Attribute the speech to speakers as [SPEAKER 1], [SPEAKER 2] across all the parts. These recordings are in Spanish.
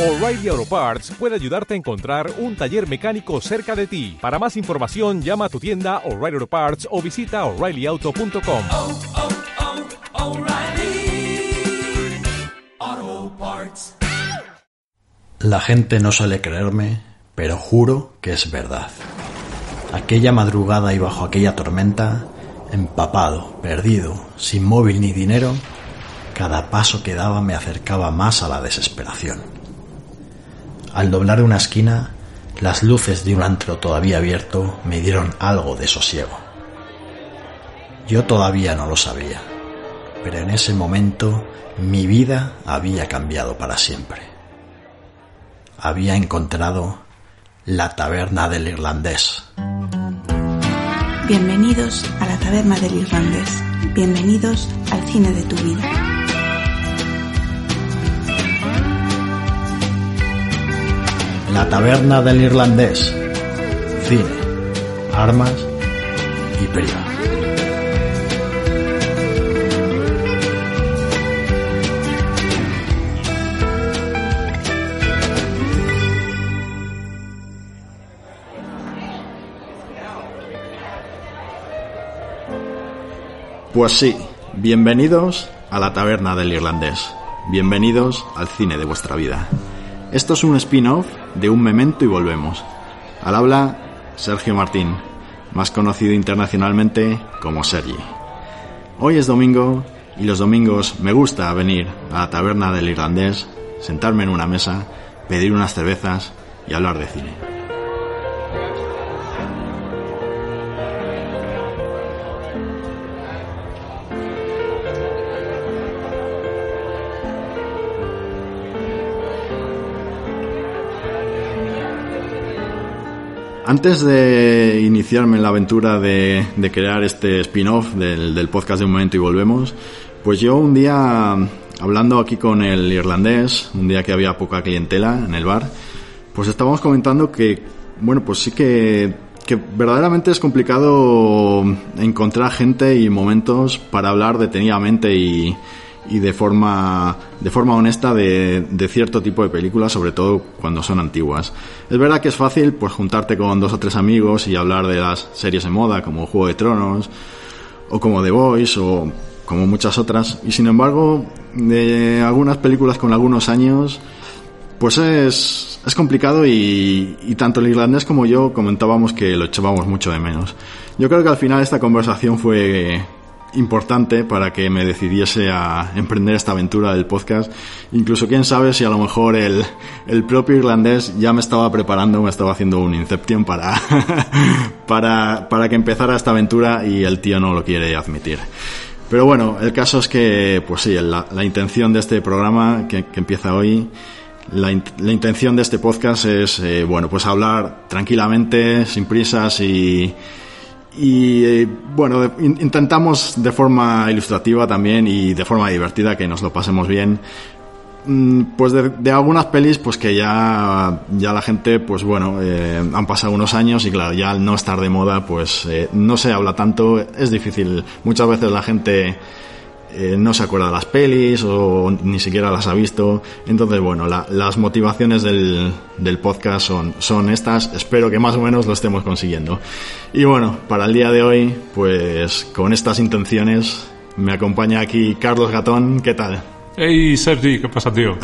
[SPEAKER 1] O'Reilly Auto Parts puede ayudarte a encontrar un taller mecánico cerca de ti. Para más información, llama a tu tienda O'Reilly Auto Parts o visita oreillyauto.com.
[SPEAKER 2] oh, oh, Parts.
[SPEAKER 3] La gente no suele creerme, pero juro que es verdad. Aquella madrugada y bajo aquella tormenta, empapado, perdido, sin móvil ni dinero, cada paso que daba me acercaba más a la desesperación. Al doblar una esquina, las luces de un antro todavía abierto me dieron algo de sosiego. Yo todavía no lo sabía, pero en ese momento mi vida había cambiado para siempre. Había encontrado la taberna del irlandés.
[SPEAKER 4] Bienvenidos a la taberna del irlandés. Bienvenidos al cine de tu vida.
[SPEAKER 3] La taberna del irlandés. Cine, armas y prima. Pues sí, bienvenidos a la taberna del irlandés. Bienvenidos al cine de vuestra vida. Esto es un spin-off de Un Memento y Volvemos. Al habla Sergio Martín, más conocido internacionalmente como Sergi. Hoy es domingo y los domingos me gusta venir a la taberna del irlandés, sentarme en una mesa, pedir unas cervezas y hablar de cine. Antes de iniciarme en la aventura de, de crear este spin-off del, del podcast de Un Momento y Volvemos, pues yo un día, hablando aquí con el irlandés, un día que había poca clientela en el bar, pues estábamos comentando que, bueno, pues sí que, que verdaderamente es complicado encontrar gente y momentos para hablar detenidamente y, y de forma de forma honesta de, de, cierto tipo de películas, sobre todo cuando son antiguas. Es verdad que es fácil pues juntarte con dos o tres amigos y hablar de las series de moda como Juego de Tronos o como The Voice o como muchas otras y sin embargo de algunas películas con algunos años pues es, es complicado y, y tanto el irlandés como yo comentábamos que lo echábamos mucho de menos. Yo creo que al final esta conversación fue importante para que me decidiese a emprender esta aventura del podcast. Incluso quién sabe si a lo mejor el, el propio irlandés ya me estaba preparando, me estaba haciendo un Inception para, para, para que empezara esta aventura y el tío no lo quiere admitir. Pero bueno, el caso es que, pues sí, la, la intención de este programa que, que empieza hoy la, la, intención de este podcast es, eh, bueno, pues hablar tranquilamente, sin prisas y, y eh, bueno, in, intentamos de forma ilustrativa también y de forma divertida que nos lo pasemos bien. Mm, pues de, de, algunas pelis, pues que ya, ya la gente, pues bueno, eh, han pasado unos años y claro, ya al no estar de moda, pues eh, no se habla tanto, es difícil. Muchas veces la gente eh, no se acuerda de las pelis o ni siquiera las ha visto. Entonces, bueno, la, las motivaciones del, del podcast son, son estas. Espero que más o menos lo estemos consiguiendo. Y bueno, para el día de hoy, pues con estas intenciones, me acompaña aquí Carlos Gatón. ¿Qué tal?
[SPEAKER 5] Hey Sergi, ¿qué pasa, tío?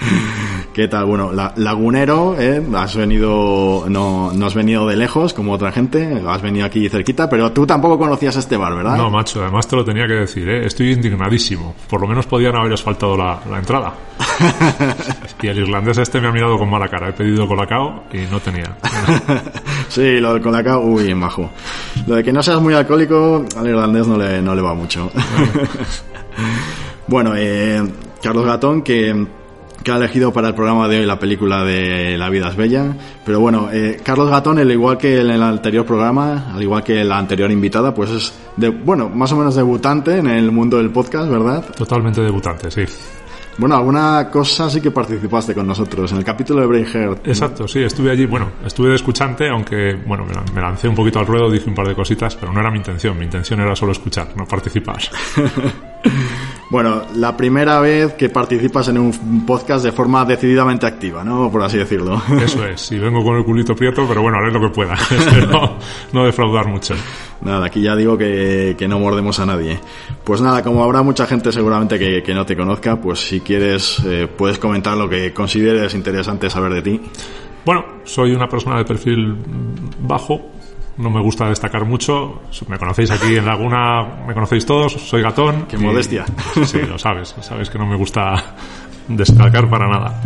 [SPEAKER 3] ¿Qué tal? Bueno, la, lagunero, ¿eh? has venido, no, no has venido de lejos como otra gente, has venido aquí cerquita, pero tú tampoco conocías este bar, ¿verdad?
[SPEAKER 5] No, macho, además te lo tenía que decir, ¿eh? estoy indignadísimo. Por lo menos podían haber asfaltado la, la entrada. y el irlandés este me ha mirado con mala cara. He pedido colacao y no tenía.
[SPEAKER 3] sí, lo del colacao, uy, en bajo. Lo de que no seas muy alcohólico, al irlandés no le, no le va mucho. Bueno, eh, Carlos Gatón, que que ha elegido para el programa de hoy la película de La vida es bella. Pero bueno, eh, Carlos Gatón, al igual que en el anterior programa, al igual que la anterior invitada, pues es, de, bueno, más o menos debutante en el mundo del podcast, ¿verdad?
[SPEAKER 5] Totalmente debutante, sí.
[SPEAKER 3] Bueno, alguna cosa sí que participaste con nosotros en el capítulo de.
[SPEAKER 5] ¿no? Exacto, sí, estuve allí, bueno, estuve de escuchante, aunque, bueno, me lancé un poquito al ruedo, dije un par de cositas, pero no era mi intención, mi intención era solo escuchar, no participar.
[SPEAKER 3] Bueno, la primera vez que participas en un podcast de forma decididamente activa, ¿no? Por así decirlo.
[SPEAKER 5] Eso es, sí, vengo con el culito prieto, pero bueno, haré lo que pueda. Espero no defraudar mucho.
[SPEAKER 3] Nada, aquí ya digo que, que no mordemos a nadie. Pues nada, como habrá mucha gente seguramente que, que no te conozca, pues si quieres eh, puedes comentar lo que consideres interesante saber de ti.
[SPEAKER 5] Bueno, soy una persona de perfil bajo, no me gusta destacar mucho. Me conocéis aquí en Laguna, me conocéis todos, soy gatón.
[SPEAKER 3] Qué
[SPEAKER 5] y-
[SPEAKER 3] modestia.
[SPEAKER 5] Sí, lo sabes, sabes que no me gusta destacar para nada.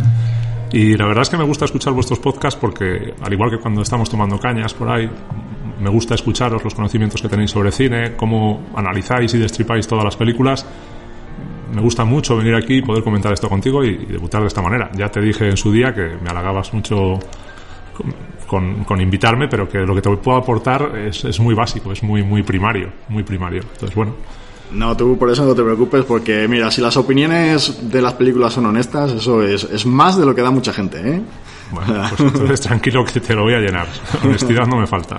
[SPEAKER 5] Y la verdad es que me gusta escuchar vuestros podcasts porque, al igual que cuando estamos tomando cañas por ahí, me gusta escucharos los conocimientos que tenéis sobre cine, cómo analizáis y destripáis todas las películas. Me gusta mucho venir aquí y poder comentar esto contigo y, y debutar de esta manera. Ya te dije en su día que me halagabas mucho con, con invitarme, pero que lo que te puedo aportar es, es muy básico, es muy, muy primario, muy primario. Entonces, bueno,
[SPEAKER 3] No, tú por eso no te preocupes, porque mira, si las opiniones de las películas son honestas, eso es, es más de lo que da mucha gente, ¿eh?
[SPEAKER 5] Bueno, pues entonces tranquilo que te lo voy a llenar. Honestidad no me falta.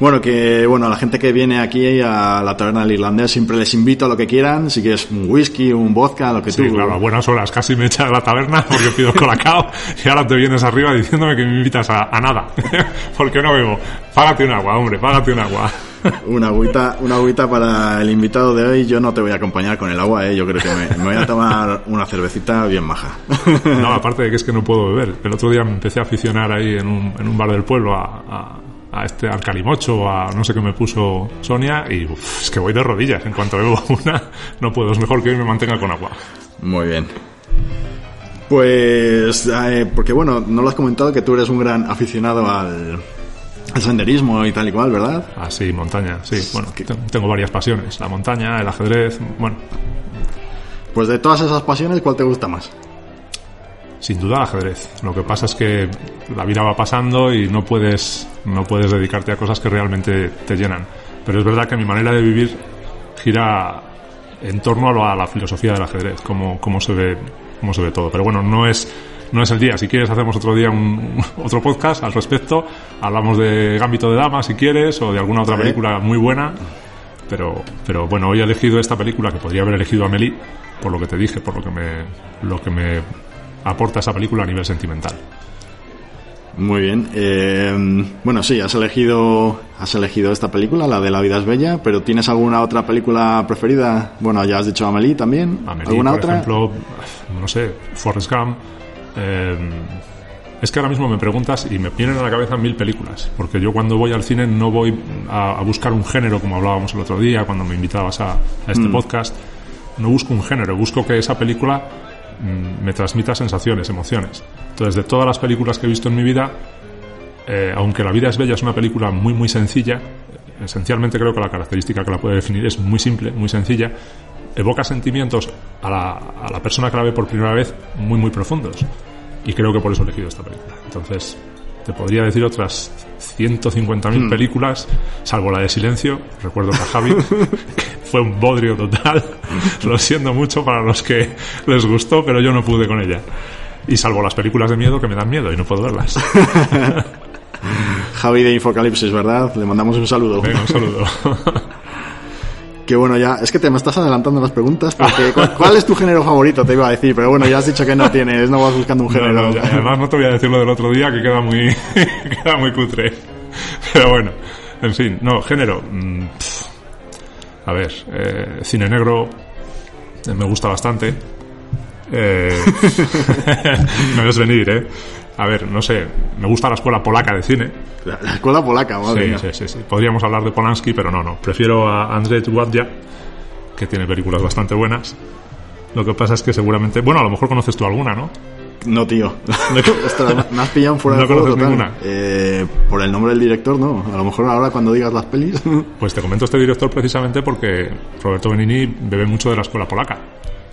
[SPEAKER 3] Bueno, que bueno, a la gente que viene aquí a la taberna del irlandés siempre les invito a lo que quieran, si quieres un whisky, un vodka, lo que
[SPEAKER 5] Sí,
[SPEAKER 3] tú.
[SPEAKER 5] claro, a buenas horas casi me echas a la taberna porque pido colacao y ahora te vienes arriba diciéndome que me invitas a, a nada. porque no bebo. Págate un agua, hombre, págate un agua.
[SPEAKER 3] Una agüita, una agüita para el invitado de hoy. Yo no te voy a acompañar con el agua, ¿eh? Yo creo que me, me voy a tomar una cervecita bien maja.
[SPEAKER 5] No, aparte de que es que no puedo beber. El otro día me empecé a aficionar ahí en un, en un bar del pueblo a, a, a este al calimocho, a no sé qué me puso Sonia y uf, es que voy de rodillas. En cuanto bebo una, no puedo. Es mejor que hoy me mantenga con agua.
[SPEAKER 3] Muy bien. Pues, eh, porque bueno, no lo has comentado que tú eres un gran aficionado al, al senderismo y tal y cual, ¿verdad?
[SPEAKER 5] Ah, sí, montaña, sí. Bueno, te- tengo varias pasiones. La montaña, el ajedrez, bueno,
[SPEAKER 3] Pues de todas esas pasiones, ¿cuál te gusta más?
[SPEAKER 5] sin duda el ajedrez. Lo que pasa es que la vida va pasando y no puedes, no puedes dedicarte a cosas que realmente te llenan. Pero es verdad que mi manera de vivir gira en torno a, la filosofía del ajedrez, cómo, cómo se ve, cómo se ve todo. Pero bueno, no es, no es el día. Si quieres hacemos otro día un, otro podcast al respecto. Hablamos de Gambito de Dama si quieres o de alguna otra película muy buena. Pero, pero bueno, hoy he elegido esta película que podría haber elegido Amelie por lo que te dije, por lo que me, lo que me aporta esa película a nivel sentimental.
[SPEAKER 3] Muy bien. eh, bueno, sí, has elegido, has elegido esta película, la de La vida es bella, pero ¿tienes alguna otra película preferida? Bueno, ya has dicho Amelie también.
[SPEAKER 5] Amelie,
[SPEAKER 3] ¿Alguna
[SPEAKER 5] por
[SPEAKER 3] otra?
[SPEAKER 5] ejemplo, no sé, Forrest Gump. Eh, es que ahora mismo me preguntas y me vienen a la cabeza mil películas, porque yo cuando voy al cine no voy a, a buscar un género como hablábamos el otro día cuando me invitabas a, a este
[SPEAKER 3] Mm.
[SPEAKER 5] podcast. No busco un género, busco que esa película mm, me transmita sensaciones, emociones. Entonces, de todas las películas que he visto en mi vida, eh, aunque La vida es bella es una película muy muy sencilla, esencialmente creo que la característica que la puede definir es muy simple, muy sencilla, evoca sentimientos a la, a la persona que la ve por primera vez muy muy profundos. Y creo que por eso he elegido esta película. Entonces, te podría decir otras 150.000 películas, salvo la de Silencio. Recuerdo que a Javi que fue un bodrio total. Lo siento mucho para los que les gustó, pero yo no pude con ella. Y salvo las películas de miedo que me dan miedo y no puedo verlas.
[SPEAKER 3] Javi de Infocalipsis, ¿verdad? Le mandamos un saludo.
[SPEAKER 5] Venga, un saludo.
[SPEAKER 3] Que bueno, ya, es que te me estás adelantando las preguntas, porque ¿cuál, cuál es tu género favorito? Te iba a decir, pero bueno, ya has dicho que no tienes, no vas buscando un
[SPEAKER 5] No,
[SPEAKER 3] género.
[SPEAKER 5] no, ya, además no te voy a decir lo del otro día que queda muy queda muy cutre. Pero bueno, en fin, no, género. mm, pf. a ver, eh, cine negro eh, me gusta bastante. Eh, me ves venir, ¿eh? A ver, no sé, me gusta la escuela polaca de cine.
[SPEAKER 3] La, la escuela polaca, madre
[SPEAKER 5] Sí,
[SPEAKER 3] mía.
[SPEAKER 5] sí, sí, sí. Podríamos hablar de Polanski, pero no, no. Prefiero a Andrzej Wajda, que tiene películas bastante buenas. Lo que pasa es que seguramente... Bueno, a lo mejor conoces tú alguna, ¿no?
[SPEAKER 3] No, tío. Ostras, me has pillado fuera
[SPEAKER 5] No
[SPEAKER 3] de juego total.
[SPEAKER 5] ninguna.
[SPEAKER 3] Eh, por el nombre del director, no. A lo mejor ahora cuando digas las pelis.
[SPEAKER 5] Pues te comento este director precisamente porque Roberto Benini bebe mucho de la escuela polaca.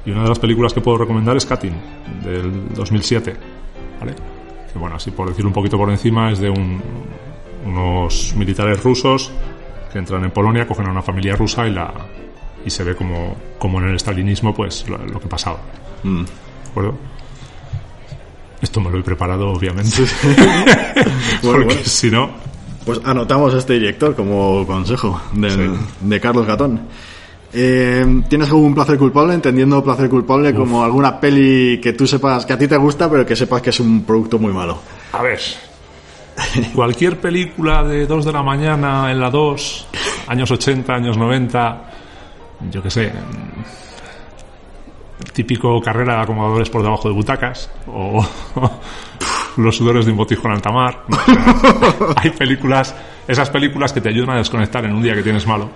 [SPEAKER 5] Y una de las películas que puedo recomendar es Katyn, del 2007. ¿Vale? Que bueno, así por decir un poquito por encima, es de un- unos militares rusos que entran en Polonia, cogen a una familia rusa y la y se ve como, como en el stalinismo pues lo, lo que pasaba.
[SPEAKER 3] Mm.
[SPEAKER 5] ¿De acuerdo? Esto me lo he preparado, obviamente. Porque
[SPEAKER 3] bueno.
[SPEAKER 5] si no,
[SPEAKER 3] Pues anotamos este director como consejo
[SPEAKER 5] Sí.
[SPEAKER 3] de Carlos Gatón. Eh, ¿Tienes algún placer culpable? Entendiendo placer culpable como alguna peli que tú sepas que a ti te gusta, pero que sepas que es un producto muy malo.
[SPEAKER 5] A ver. Cualquier película de 2 de la mañana en la 2, años 80, años 90, yo qué sé, típico carrera de acomodadores por debajo de butacas, o los sudores de un botijo en alta mar. No, o sea, hay películas, esas películas que te ayudan a desconectar en un día que tienes malo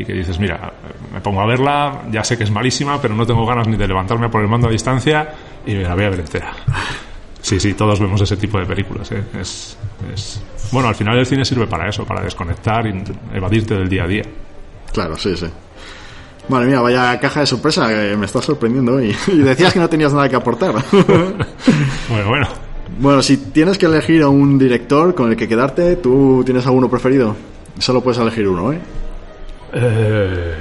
[SPEAKER 5] y que dices, mira, me pongo a verla, ya sé que es malísima, pero no tengo ganas ni de levantarme por el mando a distancia y me la voy a ver entera. Sí, sí, todos vemos ese tipo de películas. ¿eh? Es, es- Bueno, al final el cine sirve para eso, para desconectar y evadirte del día a día.
[SPEAKER 3] Claro, sí, sí. Madre mía, vaya caja de sorpresa, que me estás sorprendiendo hoy. Y decías que no tenías nada que aportar.
[SPEAKER 5] Bueno, bueno.
[SPEAKER 3] bueno, si tienes que elegir a un director con el que quedarte, ¿tú tienes alguno preferido? Solo puedes elegir uno, ¿eh?
[SPEAKER 5] Eh,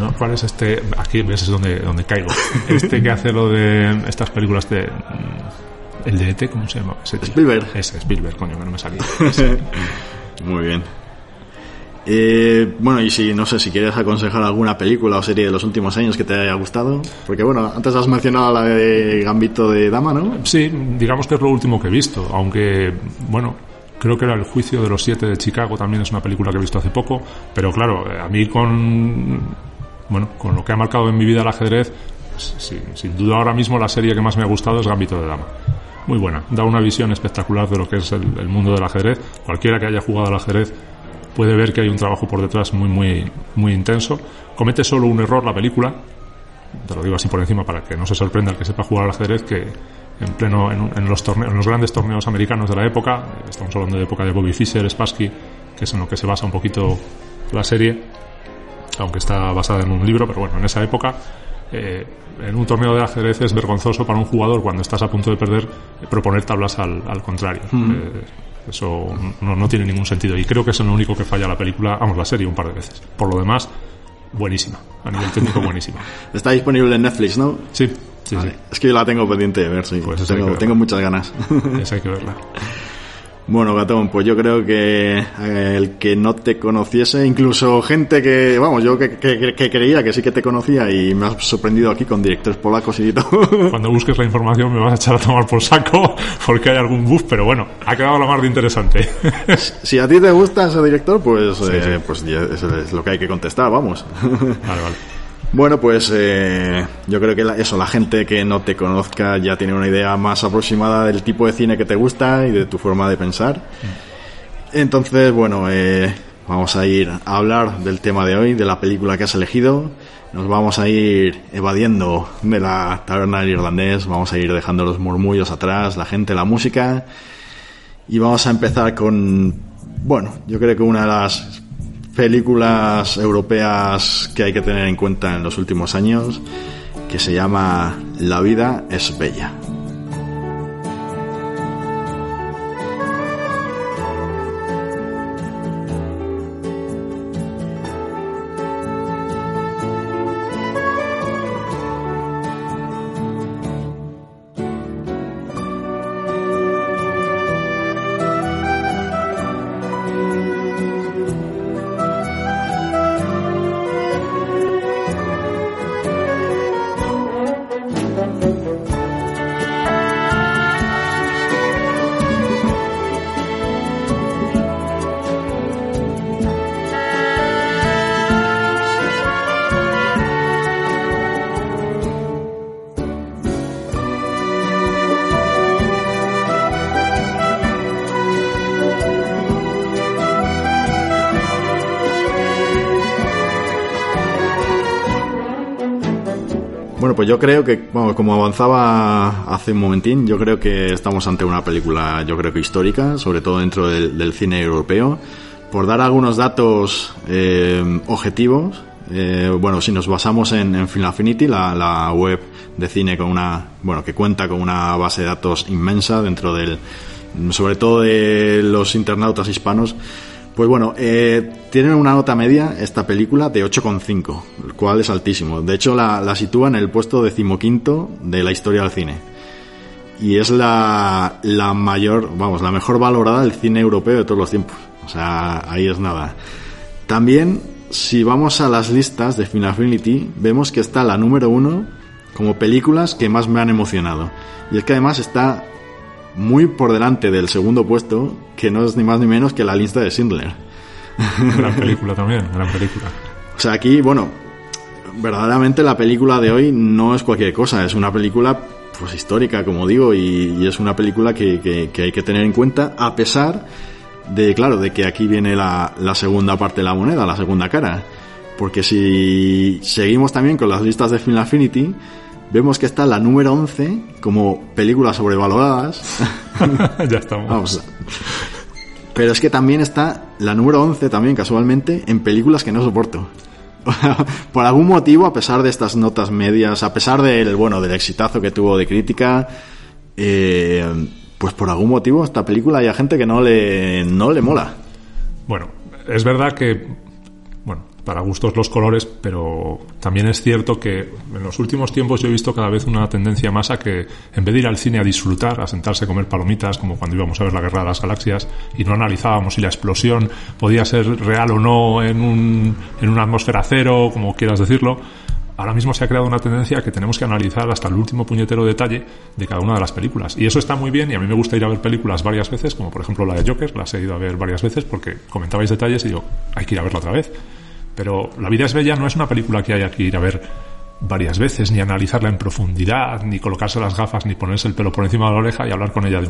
[SPEAKER 5] No, ¿cuál es este? Aquí ves es donde, donde caigo. Este que hace lo de estas películas de. mm, El de ET, ¿cómo se llama? Ese.
[SPEAKER 3] Spielberg.
[SPEAKER 5] Ese, Spielberg, coño, que no me salía.
[SPEAKER 3] Muy bien. Eh, bueno, y si, no sé, si quieres aconsejar alguna película o serie de los últimos años que te haya gustado. Porque bueno, antes has mencionado la de Gambito de Dama, ¿no?
[SPEAKER 5] Sí, digamos que es lo último que he visto, aunque, bueno, creo que era El juicio de los siete de Chicago, también es una película que he visto hace poco, pero claro, eh, a mí con, bueno, con lo que ha marcado en mi vida el ajedrez, sí, sin duda ahora mismo la serie que más me ha gustado es Gambito de Dama. Muy buena, da una visión espectacular de lo que es el, el mundo del ajedrez. Cualquiera que haya jugado al ajedrez puede ver que hay un trabajo por detrás muy, muy, muy intenso. Comete solo un error la película, te lo digo así por encima para que no se sorprenda el que sepa jugar al ajedrez que en pleno en, en los torneos, en los grandes torneos americanos de la época estamos hablando de época de Bobby Fischer, Spassky que es en lo que se basa un poquito la serie aunque está basada en un libro pero bueno en esa época eh, en un torneo de ajedrez es vergonzoso para un jugador cuando estás a punto de perder eh, proponer tablas al, al contrario. Eh, eso no, no tiene ningún sentido. Y creo que es lo único que falla la película vamos la serie un par de veces. Por lo demás buenísima a nivel técnico buenísima.
[SPEAKER 3] Está disponible en Netflix, ¿no?
[SPEAKER 5] Sí, sí,
[SPEAKER 3] Vale. Es que yo la tengo pendiente de ver, sí.
[SPEAKER 5] Pues
[SPEAKER 3] tengo, muchas ganas.
[SPEAKER 5] Esa hay que verla.
[SPEAKER 3] Bueno, Gatón, pues yo creo que eh, el que no te conociese, incluso gente que, vamos, yo que, que- que creía que sí que te conocía y me has sorprendido aquí con directores polacos y todo.
[SPEAKER 5] Cuando busques la información me vas a echar a tomar por saco porque hay algún buff, pero bueno, ha quedado la mar de interesante.
[SPEAKER 3] si a ti te gusta ese director, pues, eh, pues eso es lo que hay que contestar, vamos.
[SPEAKER 5] vale, vale.
[SPEAKER 3] Bueno, pues eh, yo creo que la- eso, la gente que no te conozca ya tiene una idea más aproximada del tipo de cine que te gusta y de tu forma de pensar. Entonces, bueno, eh, vamos a ir a hablar del tema de hoy, de la película que has elegido. Nos vamos a ir evadiendo de la taberna del irlandés, vamos a ir dejando los murmullos atrás, la gente, la música. Y vamos a empezar con, bueno, yo creo que una de las películas europeas que hay que tener en cuenta en los últimos años, que se llama La vida es bella. Yo creo que, bueno, como avanzaba hace un momentín, yo creo que estamos ante una película, yo creo que histórica, sobre todo dentro del, cine europeo. Por dar algunos datos eh, objetivos, eh, bueno, si nos basamos en, en Film Affinity, la, la web de cine con una, bueno, que cuenta con una base de datos inmensa dentro del, sobre todo de los internautas hispanos, pues bueno, eh, una nota media esta película de 8,5, el cual es altísimo. De hecho, la, la sitúa en el puesto decimoquinto de la historia del cine. Y es la, la mayor, vamos, la mejor valorada del cine europeo de todos los tiempos. O sea, ahí es nada. También, si vamos a las listas de Final Affinity, vemos que está la número uno como películas que más me han emocionado. Y es que además está muy por delante del segundo puesto, que no es ni más ni menos que la lista de Schindler.
[SPEAKER 5] Gran película también, gran película.
[SPEAKER 3] O sea, aquí, bueno, verdaderamente la película de hoy no es cualquier cosa, es una película pues histórica, como digo, y, y es una película que, que- que hay que tener en cuenta, a pesar de, claro, de que aquí viene la, la segunda parte de la moneda, la segunda cara. Porque si seguimos también con las listas de Film Affinity, vemos que está la número 11 como películas sobrevaloradas.
[SPEAKER 5] ya estamos.
[SPEAKER 3] Vamos. Pero es que también está la número 11 también casualmente en películas que no soporto. Por algún motivo, a pesar de estas notas medias, a pesar del bueno del exitazo que tuvo de crítica, eh, pues por algún motivo esta película hay a gente que no le no le mola.
[SPEAKER 5] Bueno, es verdad que, para gustos los colores, pero también es cierto que en los últimos tiempos yo he visto cada vez una tendencia más a que en vez de ir al cine a disfrutar, a sentarse a comer palomitas, como cuando íbamos a ver la Guerra de las Galaxias y no analizábamos si la explosión podía ser real o no en, un, en una atmósfera cero, como quieras decirlo, ahora mismo se ha creado una tendencia que tenemos que analizar hasta el último puñetero detalle de cada una de las películas. Y eso está muy bien y a mí me gusta ir a ver películas varias veces, como por ejemplo la de Joker, las he ido a ver varias veces porque comentabais detalles y digo, hay que ir a verla otra vez. Pero La vida es bella no es una película que haya que ir a ver varias veces, ni analizarla en profundidad, ni colocarse las gafas, ni ponerse el pelo por encima de la oreja y hablar con ella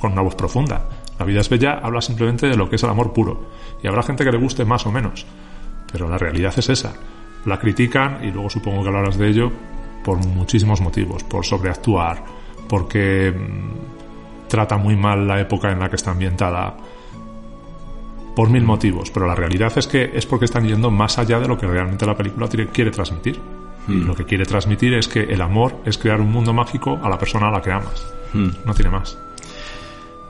[SPEAKER 5] con una voz profunda. La vida es bella habla simplemente de lo que es el amor puro. Y habrá gente que le guste más o menos. Pero la realidad es esa. La critican, y luego supongo que hablarás de ello, por muchísimos motivos. Por sobreactuar, porque mm, trata muy mal la época en la que está ambientada, por mil motivos, pero la realidad es que es porque están yendo más allá de lo que realmente la película quiere transmitir. Y lo que quiere transmitir es que el amor es crear un mundo mágico a la persona a la que amas. No tiene más.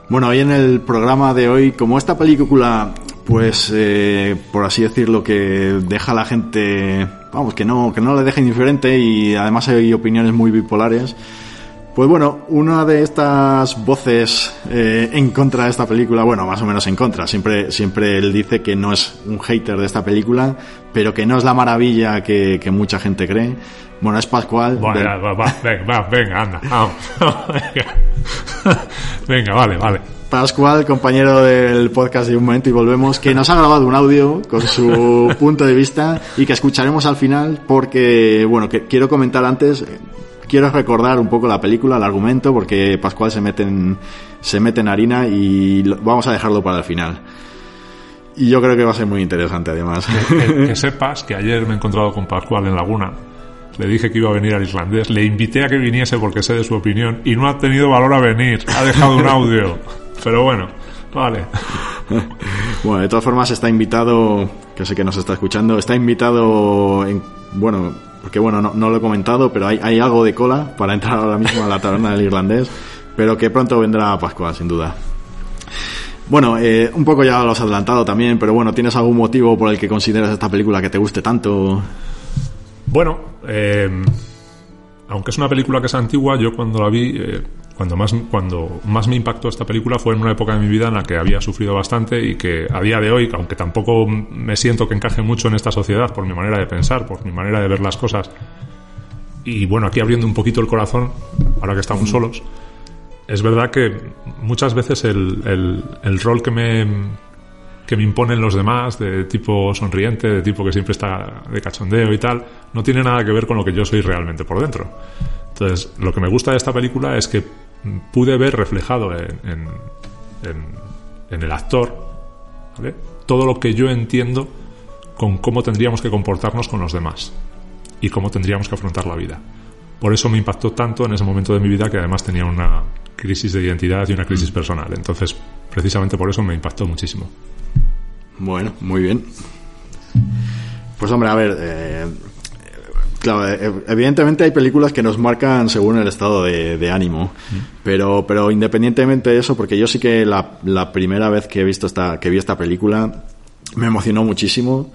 [SPEAKER 3] Bueno, hoy en el programa de hoy, como esta película, pues, eh, por así decirlo, que deja a la gente, vamos, que no, que no le deja indiferente y además hay opiniones muy bipolares, pues bueno, una de estas voces eh, en contra de esta película, bueno, más o menos en contra, siempre, siempre él dice que no es un hater de esta película, pero que no es la maravilla que, que mucha gente cree. Bueno, es Pascual.
[SPEAKER 5] Bueno,
[SPEAKER 3] del-
[SPEAKER 5] ya, va, va, venga, va, venga, anda. vamos. venga. venga, vale, vale.
[SPEAKER 3] Pascual, compañero del podcast de Un Momento y Volvemos, que nos ha grabado un audio con su punto de vista y que escucharemos al final porque, bueno, que quiero comentar antes, quiero recordar un poco la película, el argumento, porque Pascual se mete en, se mete en harina y lo- vamos a dejarlo para el final. Y yo creo que va a ser muy interesante además.
[SPEAKER 5] Que, que sepas que ayer me he encontrado con Pascual en Laguna. Le dije que iba a venir al islandés. Le invité a que viniese porque sé de su opinión y no ha tenido valor a venir. Ha dejado un audio. Pero bueno, vale.
[SPEAKER 3] Bueno, de todas formas está invitado, que sé que nos está escuchando, está invitado, en, bueno, porque bueno, no, lo he comentado, pero hay, algo de cola para entrar ahora mismo a la taberna del irlandés, pero que pronto vendrá Pascual, sin duda. Bueno, eh, un poco ya lo has adelantado también, pero bueno, ¿tienes algún motivo por el que consideras esta película que te guste tanto?
[SPEAKER 5] Bueno, eh, aunque es una película que es antigua, yo cuando la vi, eh, cuando, más, cuando más me impactó esta película fue en una época de mi vida en la que había sufrido bastante y que a día de hoy, aunque tampoco me siento que encaje mucho en esta sociedad por mi manera de pensar, por mi manera de ver las cosas, y bueno, aquí abriendo un poquito el corazón, ahora que estamos solos, es verdad que muchas veces el, el- el rol que me, que me imponen los demás, de tipo sonriente, de tipo que siempre está de cachondeo y tal, no tiene nada que ver con lo que yo soy realmente por dentro. Entonces, lo que me gusta de esta película es que pude ver reflejado en, en- en- en el actor ¿vale? todo lo que yo entiendo con cómo tendríamos que comportarnos con los demás y cómo tendríamos que afrontar la vida. Por eso me impactó tanto en ese momento de mi vida que además tenía una crisis de identidad y una crisis personal. Entonces, precisamente por eso me impactó muchísimo.
[SPEAKER 3] Bueno, muy bien. Pues hombre, a ver, eh, claro, eh, evidentemente hay películas que nos marcan según el estado de, de ánimo, pero, pero independientemente de eso, porque yo sí que la, la primera vez que he visto esta, que vi esta película me emocionó muchísimo.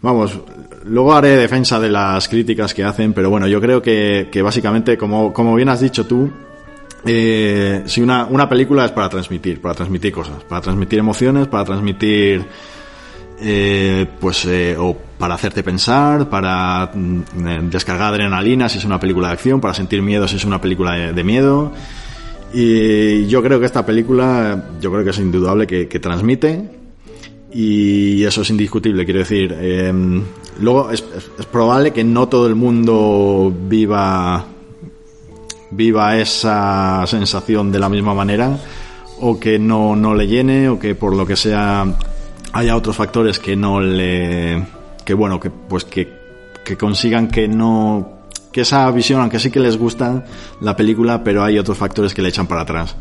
[SPEAKER 3] Vamos, luego haré defensa de las críticas que hacen, pero bueno, yo creo que, que básicamente, como, como bien has dicho tú, eh, si una, una película es para transmitir, para transmitir cosas, para transmitir emociones, para transmitir eh, pues eh, o para hacerte pensar, para mm, eh, descargar adrenalina si es una película de acción, para sentir miedo si es una película de, de miedo. Y yo creo que esta película, yo creo que es indudable que, transmite y eso es indiscutible, quiero decir. eh, luego es- es probable que no todo el mundo viva viva esa sensación de la misma manera o que no, no le llene o que por lo que sea haya otros factores que no le que bueno que pues que, que consigan que no que esa visión aunque sí que les gusta la película pero hay otros factores que le echan para atrás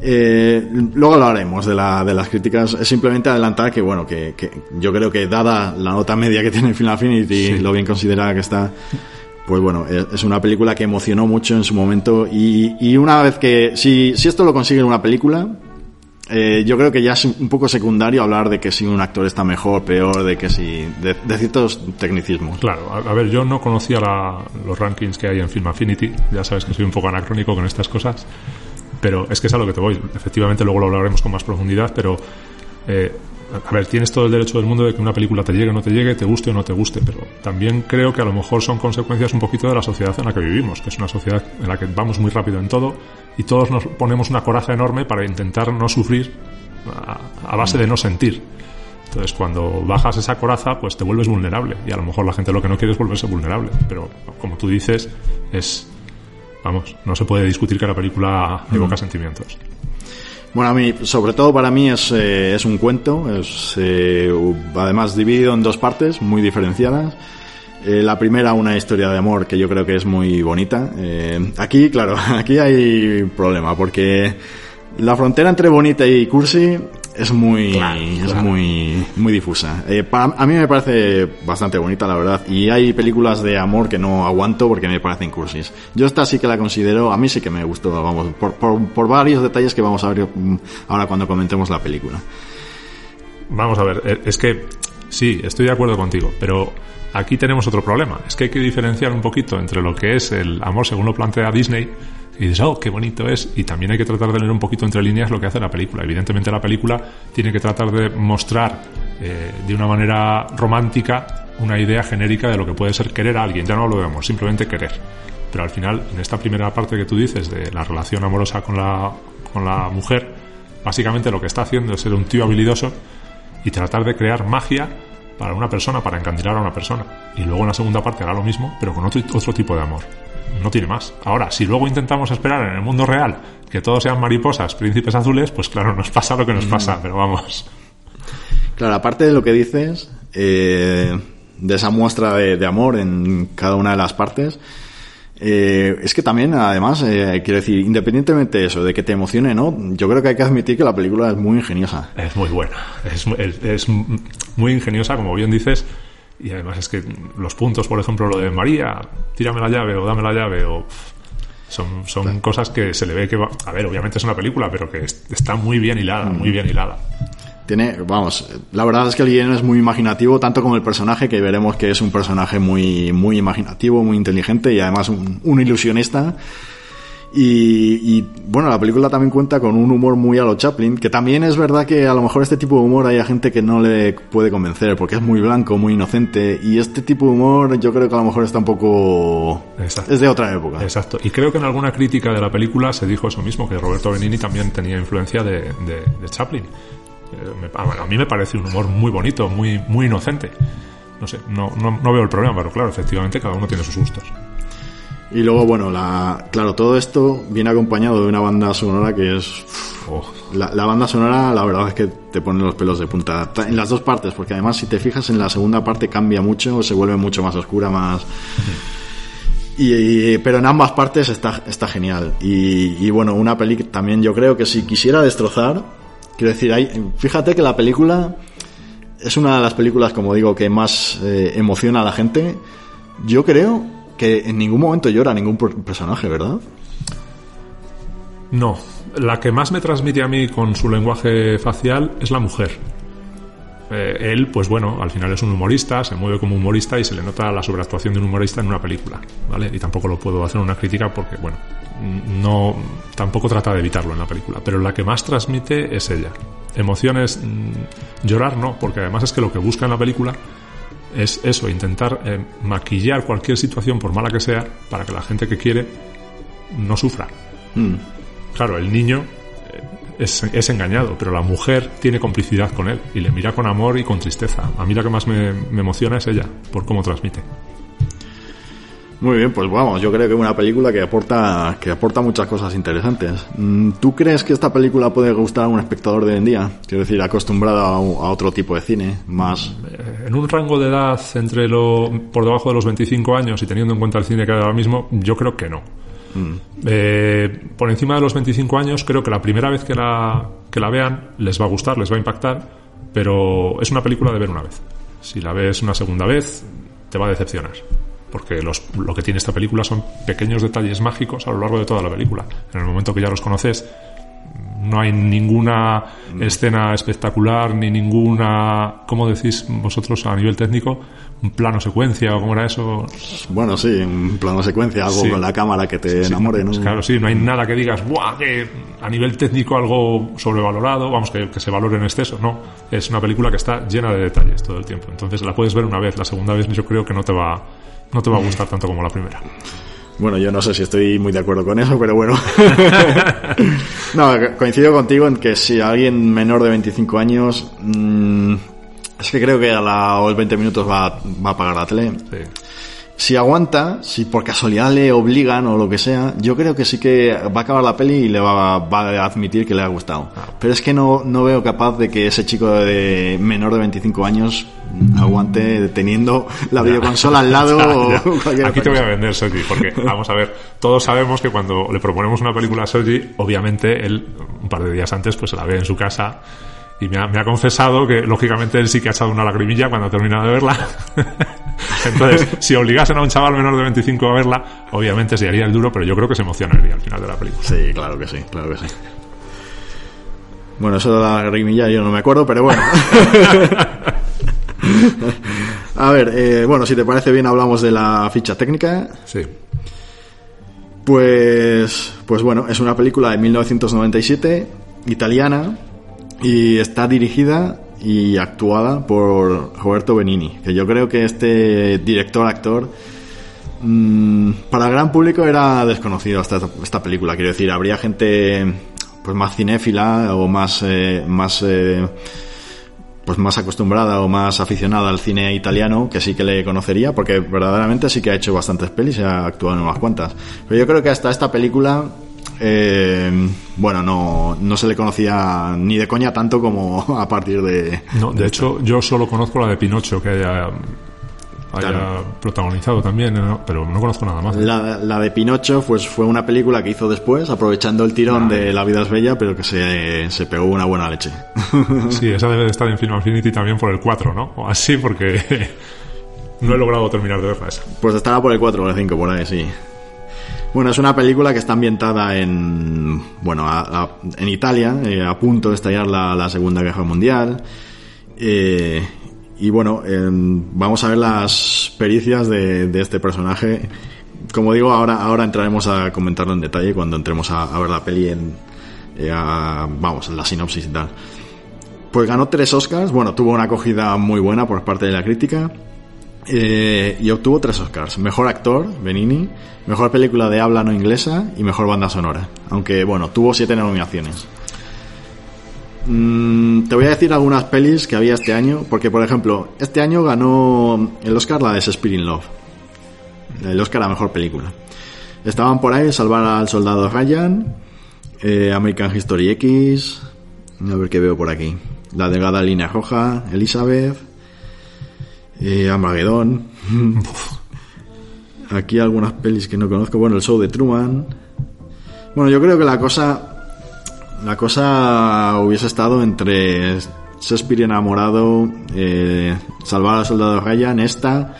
[SPEAKER 3] eh, luego hablaremos de, la, de las críticas. Es simplemente adelantar que, bueno, que, que yo creo que dada la nota media que tiene Film Affinity, lo bien considerada que está, pues bueno, es, es una película que emocionó mucho en su momento. Y, y una vez que, si, si esto lo consigue en una película, eh, yo creo que ya es un poco secundario hablar de que si un actor está mejor, peor, de que si. de, de ciertos tecnicismos.
[SPEAKER 5] Claro, a, a ver, yo no conocía la- los rankings que hay en Film Affinity, ya sabes que soy un poco anacrónico con estas cosas, pero es que es a lo que te voy. Efectivamente, luego lo hablaremos con más profundidad, pero eh, a ver, tienes todo el derecho del mundo de que una película te llegue o no te llegue, te guste o no te guste, pero también creo que a lo mejor son consecuencias un poquito de la sociedad en la que vivimos, que es una sociedad en la que vamos muy rápido en todo y todos nos ponemos una coraza enorme para intentar no sufrir a, a base de no sentir. Entonces, cuando bajas esa coraza, pues te vuelves vulnerable. Y a lo mejor la gente lo que no quiere es volverse vulnerable. Pero, como tú dices, es. Vamos, no se puede discutir que la película evoca sentimientos.
[SPEAKER 3] Bueno, a mí, sobre todo para mí es, eh, es un cuento, es eh, además dividido en dos partes muy diferenciadas. Eh, la primera, una historia de amor que yo creo que es muy bonita. Eh, aquí, claro, aquí hay problema porque la frontera entre bonita y cursi es muy, es muy, muy difusa. Eh, pa- a mí me parece bastante bonita, la verdad. Y hay películas de amor que no aguanto porque me parecen cursis. Yo esta sí que la considero, a mí sí que me gustó, vamos, por, por, por varios detalles que vamos a ver mm, ahora cuando comentemos la película.
[SPEAKER 5] Vamos a ver, eh, es que sí, estoy de acuerdo contigo, pero aquí tenemos otro problema. Es que hay que diferenciar un poquito entre lo que es el amor según lo plantea Disney y dices, oh, qué bonito es, y también hay que tratar de leer un poquito entre líneas lo que hace la película. Evidentemente la película tiene que tratar de mostrar eh, de una manera romántica una idea genérica de lo que puede ser querer a alguien. Ya no de amor, simplemente querer. Pero al final, en esta primera parte que tú dices de la relación amorosa con la, con la mujer, básicamente lo que está haciendo es ser un tío habilidoso y tratar de crear magia para una persona, para encandilar a una persona. Y luego en la segunda parte hará lo mismo, pero con otro, otro tipo de amor. No tiene más. Ahora, si luego intentamos esperar en el mundo real que todos sean mariposas, príncipes azules, pues claro, nos pasa lo que nos pasa, pero vamos.
[SPEAKER 3] Claro, aparte de lo que dices, eh, de esa muestra de, de amor en cada una de las partes, eh, es que también, además, eh, quiero decir, independientemente de eso, de que te emocione, ¿no? Yo creo que hay que admitir que la película es muy ingeniosa.
[SPEAKER 5] Es muy buena. Es, es- es muy ingeniosa, como bien dices. Y además es que los puntos, por ejemplo, lo de María, tírame la llave o dame la llave o... Son, son cosas que se le ve que va... A ver, obviamente es una película, pero que es- está muy bien hilada, muy bien hilada.
[SPEAKER 3] Tiene, vamos, la verdad es que el guion es muy imaginativo, tanto como el personaje, que veremos que es un personaje muy, muy imaginativo, muy inteligente y además un, un ilusionista. Y, y, bueno, la película también cuenta con un humor muy a lo Chaplin, que también es verdad que a lo mejor este tipo de humor hay a gente que no le puede convencer, porque es muy blanco, muy inocente, y este tipo de humor yo creo que a lo mejor está un poco...
[SPEAKER 5] Exacto.
[SPEAKER 3] es de otra época.
[SPEAKER 5] Exacto. Y creo que en alguna crítica de la película se dijo eso mismo, que Roberto Benini también tenía influencia de, de- de Chaplin. Eh, ah, bueno, a mí me parece un humor muy bonito, muy, muy inocente. No sé, no, no, no veo el problema, pero claro, efectivamente cada uno tiene sus gustos.
[SPEAKER 3] Y luego, bueno, la, claro, todo esto viene acompañado de una banda sonora que es...
[SPEAKER 5] Oh,
[SPEAKER 3] La, la banda sonora, la verdad es que te pone los pelos de punta. Ta- En las dos partes, porque además, si te fijas en la segunda parte, cambia mucho, se vuelve mucho más oscura, más. Y, y- pero en ambas partes está, está genial. Y, y bueno, una peli que también yo creo que si quisiera destrozar, quiero decir, hay, fíjate que la película es una de las películas, como digo, que más eh, emociona a la gente. Yo creo que en ningún momento llora ningún per- personaje, ¿verdad?
[SPEAKER 5] No, la que más me transmite a mí con su lenguaje facial es la mujer. eh, él, pues bueno, al final es un humorista, se mueve como humorista y se le nota la sobreactuación de un humorista en una película, ¿vale? Y tampoco lo puedo hacer una crítica porque, bueno, no, tampoco trata de evitarlo en la película, pero la que más transmite es ella. Emociones, mm, llorar no, porque además es que lo que busca en la película es eso, intentar eh, maquillar cualquier situación, por mala que sea, para que la gente que quiere no sufra.
[SPEAKER 3] Mm.
[SPEAKER 5] Claro, el niño eh, es, es engañado, pero la mujer tiene complicidad con él y le mira con amor y con tristeza. A mí la que más me, me emociona es ella, por cómo transmite.
[SPEAKER 3] Muy bien, pues vamos, yo creo que es una película que aporta, que aporta muchas cosas interesantes. Mm, ¿Tú crees que esta película puede gustar a un espectador de hoy en día? Quiero decir, acostumbrado a, a otro tipo de cine, más...
[SPEAKER 5] Eh, En un rango de edad entre lo, por debajo de los 25 años y teniendo en cuenta el cine que hay ahora mismo, yo creo que no. Eh, por encima de los 25 años, creo que la primera vez que la, que la vean les va a gustar, les va a impactar, pero es una película de ver una vez. Si la ves una segunda vez, te va a decepcionar. Porque los- lo que tiene esta película son pequeños detalles mágicos a lo largo de toda la película. En el momento que ya los conoces, no hay ninguna escena espectacular ni ninguna, ¿cómo decís vosotros a nivel técnico? Un plano secuencia o cómo era eso.
[SPEAKER 3] Bueno, sí, un plano secuencia, algo
[SPEAKER 5] Sí.
[SPEAKER 3] con la cámara que te
[SPEAKER 5] Sí,
[SPEAKER 3] enamore, ¿no?
[SPEAKER 5] pues claro, sí, no hay nada que digas, ¡buah! Que a nivel técnico algo sobrevalorado, vamos, que, que se valore en exceso. No, es una película que está llena de detalles todo el tiempo. Entonces la puedes ver una vez, la segunda vez yo creo que no te va, no te va a gustar tanto como la primera.
[SPEAKER 3] Bueno, yo no sé si estoy muy de acuerdo con eso, pero bueno. no, coincido contigo en que si alguien menor de 25 años, mm, es que creo que a los 20 minutos va, va a apagar la tele.
[SPEAKER 5] Sí.
[SPEAKER 3] Si aguanta, si por casualidad le obligan o lo que sea, yo creo que sí que va a acabar la peli y le va, va a admitir que le ha gustado. Pero es que no, no veo capaz de que ese chico de menor de 25 años aguante teniendo la videoconsola al lado o
[SPEAKER 5] Ya.
[SPEAKER 3] cualquier
[SPEAKER 5] Aquí te voy a vender, Sergi, porque vamos a ver, todos sabemos que cuando le proponemos una película a Sergi, obviamente él, un par de días antes, pues se la ve en su casa y me ha, me ha confesado que, lógicamente, él sí que ha echado una lagrimilla cuando ha terminado de verla. Entonces, si obligasen a un chaval menor de 25 a verla, obviamente se haría el duro, pero yo creo que se emocionaría al final de la película.
[SPEAKER 3] Sí, claro que sí, claro que sí. Bueno, eso de la rimilla yo no me acuerdo, pero bueno. A ver, eh, bueno, si te parece bien hablamos de la ficha técnica.
[SPEAKER 5] Sí.
[SPEAKER 3] Pues, pues bueno, es una película de 1997, italiana, y está dirigida y actuada por Roberto Benini, que yo creo que este director-actor mm, para el gran público era desconocido esta, esta película, quiero decir, habría gente pues más cinéfila o más, eh, más eh, pues más acostumbrada o más aficionada al cine italiano que sí que le conocería porque verdaderamente sí que ha hecho bastantes pelis y ha actuado en unas cuantas. Pero yo creo que hasta esta película eh, bueno no, no se le conocía ni de coña tanto como a partir de
[SPEAKER 5] No, de hecho, yo solo conozco la de Pinocho que haya, haya
[SPEAKER 3] Claro.
[SPEAKER 5] protagonizado también, ¿no? pero no conozco nada más.
[SPEAKER 3] la, la de Pinocho pues fue una película que hizo después aprovechando el tirón de La vida es bella pero que se, se pegó una buena leche
[SPEAKER 5] Sí, esa debe de estar en Film Affinity también por el 4, ¿no? O así, porque no he logrado terminar de verla esa.
[SPEAKER 3] Pues estará por el 4 o el 5, por ahí, sí. Bueno, es una película que está ambientada en, bueno, en Italia, eh, a punto de estallar la, Segunda Guerra Mundial. Eh, y bueno, em, vamos a ver las pericias de, de este personaje. Como digo, ahora, ahora entraremos a comentarlo en detalle cuando entremos a, a ver la peli en, eh, a- vamos, en la sinopsis y tal. Pues ganó tres Oscars, bueno, tuvo una acogida muy buena por parte de la crítica. Eh, y obtuvo tres Oscars. Mejor actor, Benini, mejor película de habla no inglesa y mejor banda sonora. Aunque, bueno, tuvo siete nominaciones. Mm, te voy a decir algunas pelis que había este año, porque, por ejemplo, este año ganó el Oscar la de Shakespeare in Love. El Oscar a mejor película. Estaban por ahí Salvar al Soldado Ryan, eh, American History X, a ver qué veo por aquí. La delgada línea roja, Elizabeth, eh, Armageddon. Aquí algunas pelis que no conozco. Bueno, el show de Truman. Bueno, yo creo que la cosa. La cosa hubiese estado entre Shakespeare enamorado, eh, Salvar al soldado Ryan, esta.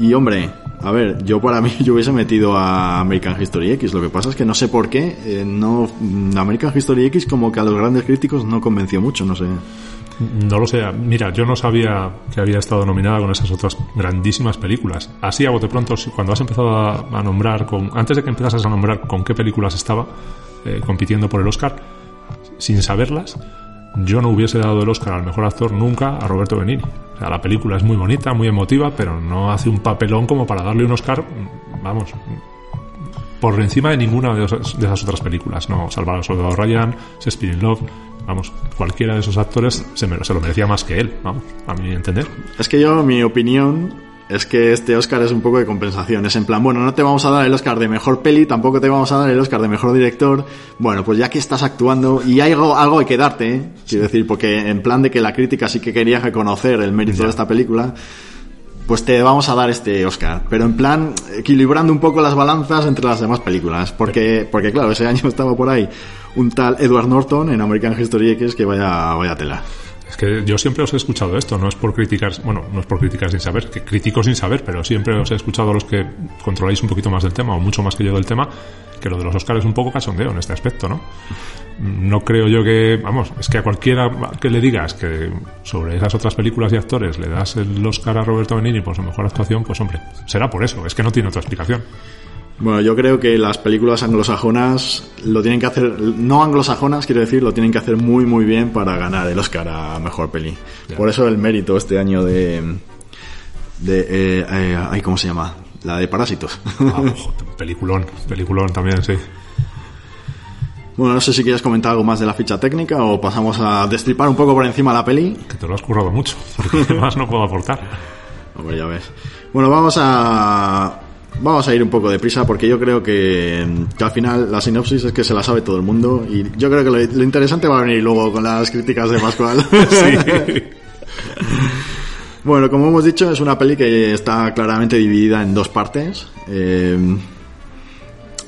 [SPEAKER 3] Y hombre, a ver, yo para mí yo hubiese metido a American History X. Lo que pasa es que no sé por qué. eh, no, American History X, como que a los grandes críticos no convenció mucho, no sé.
[SPEAKER 5] No lo sé. Mira, yo no sabía que había estado nominada con esas otras grandísimas películas. Así a bote pronto, cuando has empezado a, nombrar, con, antes de que empezases a nombrar con qué películas estaba eh, compitiendo por el Oscar, sin saberlas, yo no hubiese dado el Oscar al mejor actor nunca a Roberto Benigni. O sea, la película es muy bonita, muy emotiva, pero no hace un papelón como para darle un Oscar, vamos, por encima de ninguna de esas, de esas otras películas. No, Salvar al Soldado Ryan, Shakespeare in Love, vamos, cualquiera de esos actores se, me- se lo merecía más que él, vamos, a mi entender.
[SPEAKER 3] Es que yo, mi opinión es que este Oscar es un poco de compensación. Es en plan, bueno, no te vamos a dar el Oscar de mejor peli, tampoco te vamos a dar el Oscar de mejor director. Bueno, pues ya que estás actuando, y hay algo, algo hay que darte, ¿eh? quiero decir, porque en plan de que la crítica sí que quería reconocer el mérito de esta película, pues te vamos a dar este Oscar. Pero en plan, equilibrando un poco las balanzas entre las demás películas. Porque, porque claro, ese año estaba por ahí un tal Edward Norton en American History X que vaya, vaya tela.
[SPEAKER 5] Es que yo siempre os he escuchado esto, no es por criticar, bueno, no es por criticar sin saber, que critico sin saber, pero siempre os he escuchado a los que controláis un poquito más del tema, o mucho más que yo del tema, que lo de los Oscars es un poco cachondeo en este aspecto, ¿no? No creo yo que, vamos, es que a cualquiera que le digas que sobre esas otras películas y actores le das el Oscar a Roberto Benigni por su mejor actuación, pues hombre, será por eso, es que no tiene otra explicación.
[SPEAKER 3] Bueno, yo creo que las películas anglosajonas lo tienen que hacer, no anglosajonas, quiero decir, lo tienen que hacer muy muy bien para ganar el Oscar a mejor peli. Por eso el mérito este año de, de, eh, eh, ¿cómo se llama? La de Parásitos.
[SPEAKER 5] Ah, ojo, peliculón, peliculón también, sí.
[SPEAKER 3] bueno, no sé si quieres comentar algo más de la ficha técnica o pasamos a destripar un poco por encima la peli.
[SPEAKER 5] Que te lo has currado mucho, porque más no puedo aportar.
[SPEAKER 3] Hombre, ya ves. Bueno, vamos a vamos a ir un poco deprisa porque yo creo que, que al final la sinopsis es que se la sabe todo el mundo y yo creo que lo, lo interesante va a venir luego con las críticas de Pascual.
[SPEAKER 5] Sí.
[SPEAKER 3] Bueno, como hemos dicho, es una peli que está claramente dividida en dos partes. Eh,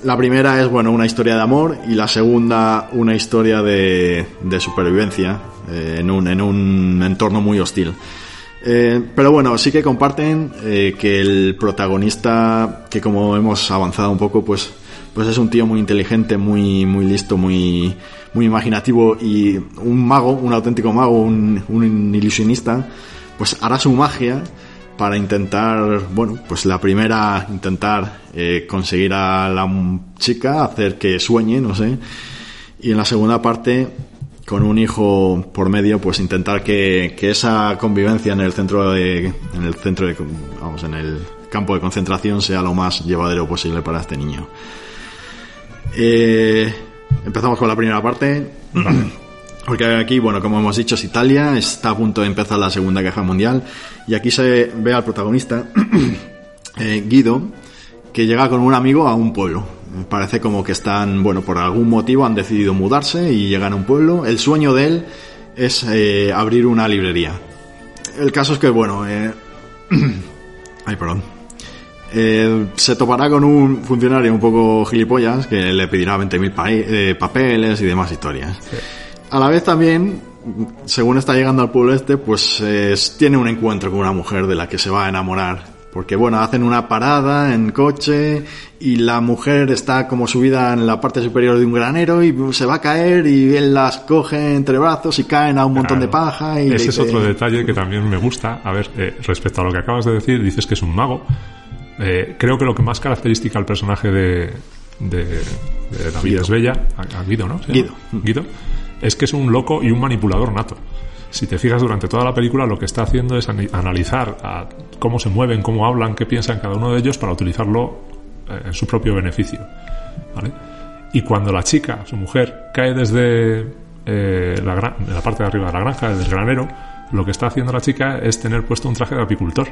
[SPEAKER 3] la primera es, bueno, una historia de amor y la segunda una historia de, de supervivencia eh, en, un, en un entorno muy hostil. Eh, pero bueno, sí que comparten eh, que el protagonista, que como hemos avanzado un poco, pues, pues es un tío muy inteligente, muy, muy listo, muy, muy imaginativo y un mago, un auténtico mago, un, un ilusionista, pues hará su magia para intentar, bueno, pues la primera, intentar eh, conseguir a la chica, hacer que sueñe, no sé, y en la segunda parte, con un hijo por medio, pues intentar que, que esa convivencia en el centro de, en el centro de, vamos, en el campo de concentración sea lo más llevadero posible para este niño. Eh, empezamos con la primera parte. Porque aquí, bueno, como hemos dicho, es Italia, está a punto de empezar la Segunda Guerra Mundial y aquí se ve al protagonista, eh, Guido, que llega con un amigo a un pueblo. Parece como que están, bueno, por algún motivo han decidido mudarse y llegan a un pueblo. El sueño de él es eh, abrir una librería. El caso es que, bueno, eh, ay, perdón. Eh, se topará con un funcionario un poco gilipollas que le pedirá 20.000 pa- eh, papeles y demás historias. A la vez también, según está llegando al pueblo este, pues eh, tiene un encuentro con una mujer de la que se va a enamorar. Porque bueno, hacen una parada en coche y la mujer está como subida en la parte superior de un granero y se va a caer y él las coge entre brazos y caen a un montón de paja. Y
[SPEAKER 5] Ese es otro detalle que también me gusta. A ver, eh, respecto a lo que acabas de decir, dices que es un mago. Eh, creo que lo que más característica al personaje de, de, de David
[SPEAKER 3] Guido.
[SPEAKER 5] Esbella, a, a Guido, ¿no? ¿Se
[SPEAKER 3] Guido.
[SPEAKER 5] Guido, es que es un loco y un manipulador nato. Si te fijas durante toda la película, lo que está haciendo es analizar cómo se mueven, cómo hablan, qué piensan cada uno de ellos para utilizarlo eh, en su propio beneficio. ¿vale? Y cuando la chica, su mujer, cae desde eh, la, la parte de arriba de la granja, desde el granero, lo que está haciendo la chica es tener puesto un traje de apicultor.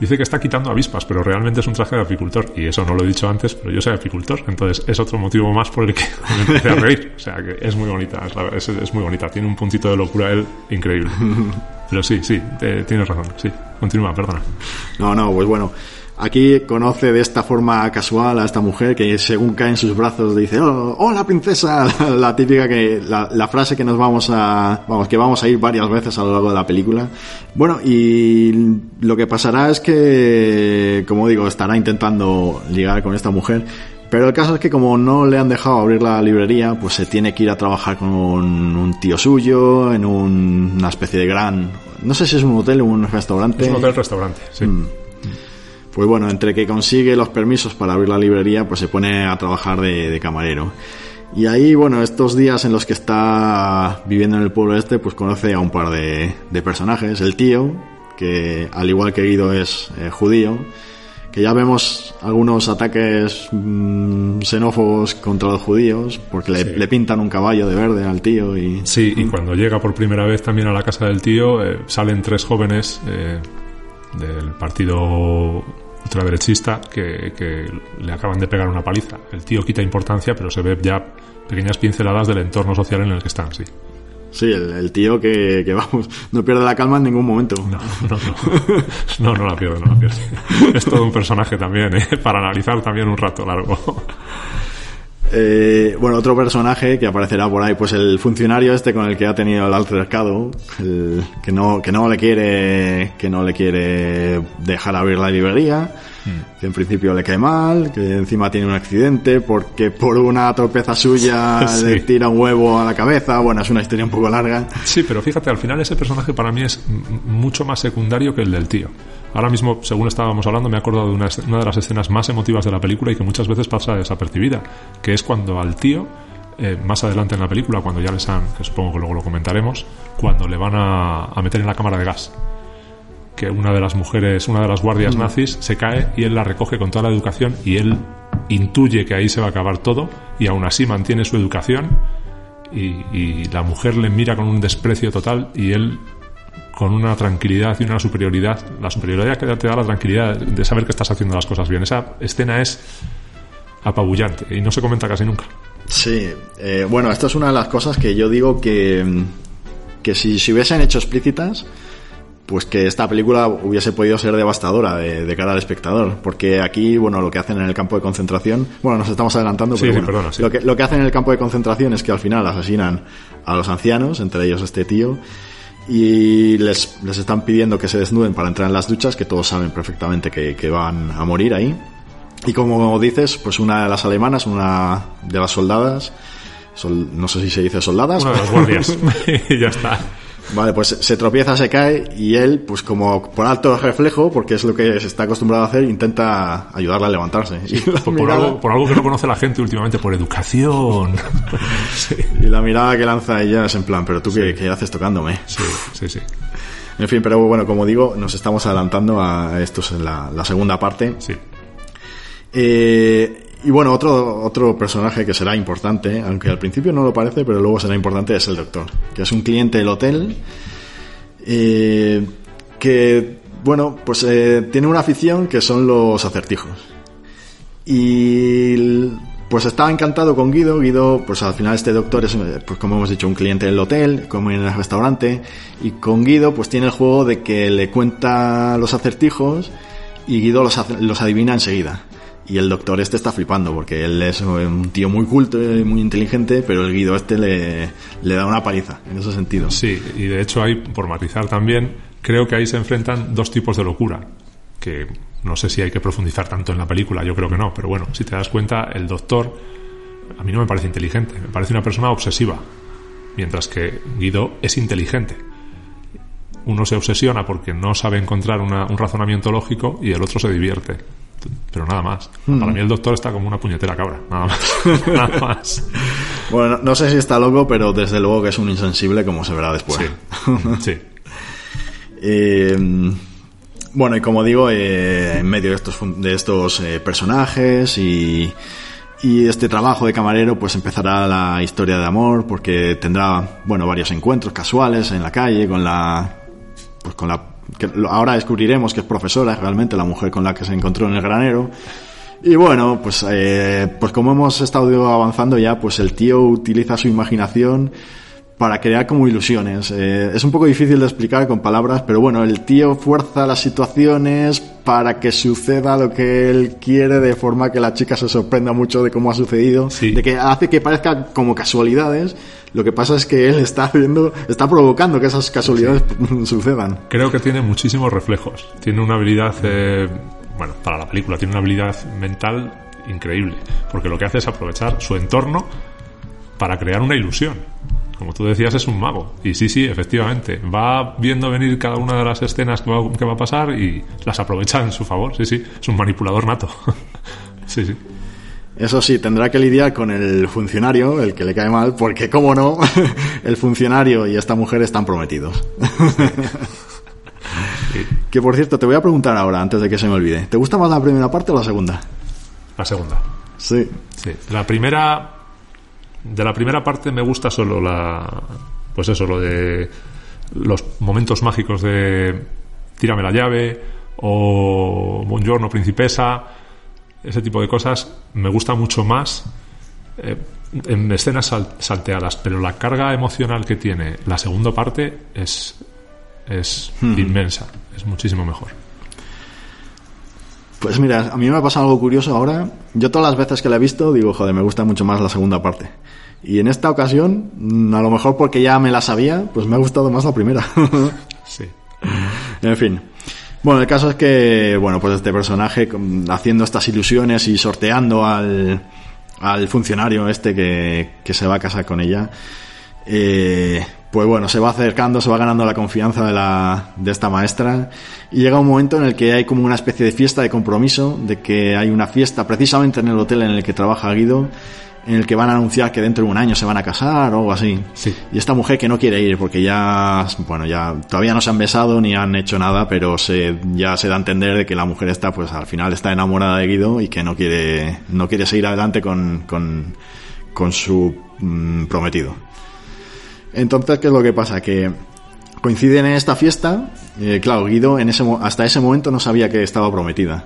[SPEAKER 5] Dice que está quitando avispas, pero realmente es un traje de apicultor. Y eso no lo he dicho antes, pero yo soy apicultor. Entonces es otro motivo más por el que me empecé a reír. O sea, que es muy bonita. Es, muy bonita. Tiene un puntito de locura él increíble. Pero sí, sí, te- tienes razón. Sí, continúa, perdona.
[SPEAKER 3] No, no, pues bueno. Aquí conoce de esta forma casual a esta mujer que según cae en sus brazos dice, oh, hola princesa, la típica que, la, la frase que nos vamos a, vamos, que vamos a ir varias veces a lo largo de la película. Bueno, y lo que pasará es que, como digo, estará intentando ligar con esta mujer, Pero el caso es que como no le han dejado abrir la librería, pues se tiene que ir a trabajar con un tío suyo en un- una especie de gran... No sé si es un hotel o un restaurante.
[SPEAKER 5] Es un hotel-restaurante, sí.
[SPEAKER 3] Mm. Pues bueno, entre que consigue los permisos para abrir la librería, pues se pone a trabajar de, de camarero. Y ahí, bueno, estos días en los que está viviendo en el pueblo este, pues conoce a un par de, de personajes. El tío, que al igual que Guido es eh, judío, que ya vemos algunos ataques mm, xenófobos contra los judíos, porque le,
[SPEAKER 5] Sí.
[SPEAKER 3] le pintan un caballo de verde al tío y...
[SPEAKER 5] Sí, y cuando llega por primera vez también a la casa del tío, eh, salen tres jóvenes eh, del partido ultraderechista que, que le acaban de pegar una paliza. El tío quita importancia, pero se ve ya pequeñas pinceladas del entorno social en el que están, sí.
[SPEAKER 3] Sí, el, el tío que, que, vamos, no pierde la calma en ningún momento.
[SPEAKER 5] No, no, no. No, no la pierde, no la pierde. Es todo un personaje también, ¿eh? para analizar también un rato largo.
[SPEAKER 3] Eh, bueno, otro personaje que aparecerá por ahí, pues el funcionario este con el que ha tenido el altercado, el que no, que no le quiere, que no le quiere dejar abrir la librería, que en principio le cae mal, que encima tiene un accidente porque por una torpeza suya
[SPEAKER 5] Sí.
[SPEAKER 3] le tira un huevo a la cabeza. Bueno, es una historia un poco larga.
[SPEAKER 5] Sí, pero fíjate, al final ese personaje para mí es mucho más secundario que el del tío. Ahora mismo, según estábamos hablando, me he acordado de una, de las escenas más emotivas de la película y que muchas veces pasa desapercibida, que es cuando al tío, eh, más adelante en la película, cuando ya les han, que supongo que luego lo comentaremos, cuando le van a, a meter en la cámara de gas. Que una de las mujeres, una de las guardias nazis, se cae y él la recoge con toda la educación y él intuye que ahí se va a acabar todo y aún así mantiene su educación y, y la mujer le mira con un desprecio total y él con una tranquilidad y una superioridad, la superioridad que te da la tranquilidad de saber que estás haciendo las cosas bien. Esa escena es apabullante y no se comenta casi nunca.
[SPEAKER 3] Sí, eh, bueno, esto es una de las cosas que yo digo que, que si se hubiesen hecho explícitas, pues que esta película hubiese podido ser devastadora de, de cara al espectador. Porque aquí, bueno, lo que hacen en el campo de concentración, bueno, nos estamos adelantando, pero
[SPEAKER 5] sí,
[SPEAKER 3] bueno,
[SPEAKER 5] perdona, sí.
[SPEAKER 3] Lo, que, lo que hacen en el campo de concentración es que al final asesinan a los ancianos, entre ellos este tío, y les, les están pidiendo que se desnuden para entrar en las duchas, que todos saben perfectamente que, que van a morir ahí. Y como dices, pues una de las alemanas, una de las soldadas, sol- no sé si se dice soldadas,
[SPEAKER 5] Una de las guardias. y ya está.
[SPEAKER 3] Vale, pues se tropieza, se cae y él, pues como por alto reflejo, porque es lo que se está acostumbrado a hacer, intenta ayudarla a levantarse. y, la
[SPEAKER 5] Por,
[SPEAKER 3] mirada,
[SPEAKER 5] algo, por algo que no conoce la gente últimamente, por educación. sí,
[SPEAKER 3] y la mirada que lanza ella es en plan, pero tú qué, qué haces tocándome.
[SPEAKER 5] sí, sí, sí.
[SPEAKER 3] En fin, pero bueno, como digo, nos estamos adelantando a esto es la, la segunda parte.
[SPEAKER 5] sí.
[SPEAKER 3] Eh, y bueno, otro, otro personaje que será importante, aunque al principio no lo parece, pero luego será importante, es el doctor, que es un cliente del hotel, eh, que, bueno, pues eh, tiene una afición que son los acertijos. Y pues estaba encantado con Guido. Guido, pues al final este doctor es, eh, pues como hemos dicho, un cliente del hotel, como en el restaurante. Y con Guido, pues tiene el juego de que le cuenta los acertijos y Guido los, los adivina enseguida. Y el doctor este está flipando porque él es un tío muy culto y muy inteligente, pero el Guido este le, da una paliza en ese sentido.
[SPEAKER 5] Sí, y de hecho hay, por matizar también, creo que ahí se enfrentan dos tipos de locura, que no sé si hay que profundizar tanto en la película, yo creo que no, pero bueno, si te das cuenta, el doctor a mí no me parece inteligente, me parece una persona obsesiva, mientras que Guido es inteligente. Uno se obsesiona porque no sabe encontrar una- un razonamiento lógico y el otro se divierte. Pero nada más. Para mí el doctor está como una puñetera cabra. Nada más. nada más.
[SPEAKER 3] Bueno, no, sé si está loco, pero desde luego que es un insensible, como se verá después.
[SPEAKER 5] Sí. Sí.
[SPEAKER 3] Eh, bueno, y como digo, eh, en medio de estos, de estos eh, personajes y, y este trabajo de camarero, pues empezará la historia de amor, porque tendrá, bueno, varios encuentros casuales en la calle con la, pues con la, que ahora descubriremos que es profesora realmente la mujer con la que se encontró en el granero. Y bueno, pues, eh, pues como hemos estado avanzando ya, pues el tío utiliza su imaginación para crear como ilusiones. Eh, es un poco difícil de explicar con palabras, pero bueno, el tío fuerza las situaciones para que suceda lo que él quiere de forma que la chica se sorprenda mucho de cómo ha sucedido,
[SPEAKER 5] Sí.
[SPEAKER 3] de que hace que parezca como casualidades. Lo que pasa es que él está haciendo, está provocando que esas casualidades sucedan.
[SPEAKER 5] Creo que tiene muchísimos reflejos. Tiene una habilidad, eh, bueno, para la película, tiene una habilidad mental increíble, porque lo que hace es aprovechar su entorno para crear una ilusión. Como tú decías, es un mago. Y sí, sí, efectivamente. Va viendo venir cada una de las escenas que va, que va a pasar y las aprovecha en su favor. Sí, sí. Es un manipulador nato. sí, sí.
[SPEAKER 3] Eso sí, tendrá que lidiar con el funcionario, el que le cae mal, porque, como no, el funcionario y esta mujer están prometidos. que por cierto, te voy a preguntar ahora, antes de que se me olvide. ¿Te gusta más la primera parte o la segunda?
[SPEAKER 5] La segunda.
[SPEAKER 3] Sí.
[SPEAKER 5] Sí. La primera. De la primera parte me gusta solo la. Pues eso, lo de. Los momentos mágicos de. Tírame la llave. O. Buongiorno, principesa. Ese tipo de cosas me gusta mucho más. eh, en escenas sal- salteadas, pero la carga emocional que tiene la segunda parte es, es inmensa, es muchísimo mejor.
[SPEAKER 3] Pues mira, a mí me ha pasado algo curioso ahora. Yo todas las veces que la he visto digo, joder, me gusta mucho más la segunda parte. Y en esta ocasión, mm, a lo mejor porque ya me la sabía, pues me ha gustado más la primera.
[SPEAKER 5] Sí.
[SPEAKER 3] en fin. Bueno, el caso es que, bueno, pues este personaje haciendo estas ilusiones y sorteando al, al funcionario este que, que se va a casar con ella, eh, pues bueno, se va acercando, se va ganando la confianza de, la, de esta maestra y llega un momento en el que hay como una especie de fiesta de compromiso, de que hay una fiesta precisamente en el hotel en el que trabaja Guido, en el que van a anunciar que dentro de un año se van a casar o algo así.
[SPEAKER 5] Sí.
[SPEAKER 3] Y esta mujer que no quiere ir porque ya, bueno, ya todavía no se han besado ni han hecho nada, pero se, ya se da a entender de que la mujer está, pues al final está enamorada de Guido y que no quiere, no quiere seguir adelante con, con, con su mm, prometido. Entonces, ¿qué es lo que pasa? Que coinciden en esta fiesta, eh, claro, Guido en ese, hasta ese momento no sabía que estaba prometida.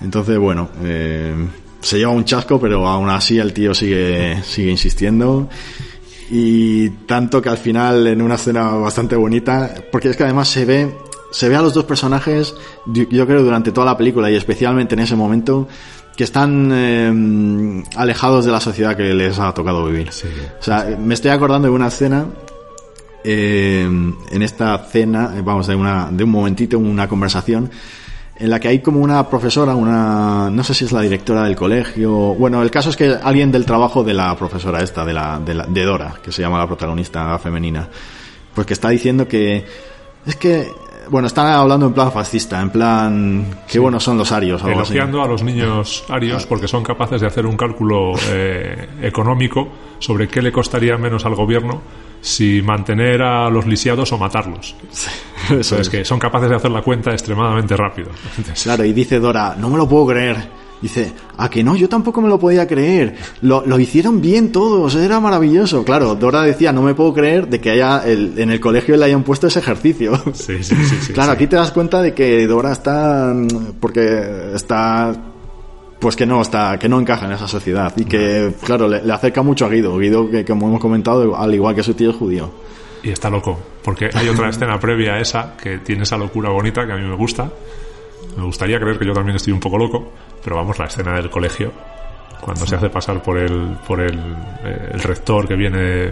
[SPEAKER 3] Entonces, bueno, eh, se lleva un chasco, pero aún así el tío sigue, sigue insistiendo. Y tanto que al final, en una escena bastante bonita, porque es que además se ve, se ve a los dos personajes, yo creo, durante toda la película y especialmente en ese momento, que están eh, alejados de la sociedad que les ha tocado vivir.
[SPEAKER 5] Sí.
[SPEAKER 3] O sea, me estoy acordando de una escena eh, en esta cena, vamos, de, una, de un momentito, una conversación, en la que hay como una profesora, una, no sé si es la directora del colegio, bueno, el caso es que alguien del trabajo de la profesora esta, de, la, de, la- de Dora, que se llama la protagonista femenina, pues que está diciendo que, es que, bueno, están hablando en plan fascista, en plan, qué buenos son los arios, algo así.
[SPEAKER 5] Elogiando a los niños arios porque son capaces de hacer un cálculo eh, económico sobre qué le costaría menos al gobierno si mantener a los lisiados o matarlos.
[SPEAKER 3] Eso
[SPEAKER 5] Entonces,
[SPEAKER 3] es.
[SPEAKER 5] que son capaces de hacer la cuenta extremadamente rápido. Entonces,
[SPEAKER 3] Claro, y dice Dora, no me lo puedo creer. Dice, a que no, yo tampoco me lo podía creer. Lo, lo hicieron bien todos, era maravilloso. Claro, Dora decía, no me puedo creer de que haya el- en el colegio le hayan puesto ese ejercicio.
[SPEAKER 5] sí, sí, sí, sí,
[SPEAKER 3] claro,
[SPEAKER 5] sí.
[SPEAKER 3] aquí te das cuenta de que Dora está, mm, porque está, pues que no está, que no encaja en esa sociedad y que, claro, le, le acerca mucho a Guido. Guido, que como hemos comentado, al igual que su tío es judío.
[SPEAKER 5] Y está loco, porque hay otra escena previa a esa que tiene esa locura bonita que a mí me gusta. Me gustaría creer que yo también estoy un poco loco, pero vamos, la escena del colegio, cuando se hace pasar por el, por el, eh, el rector que viene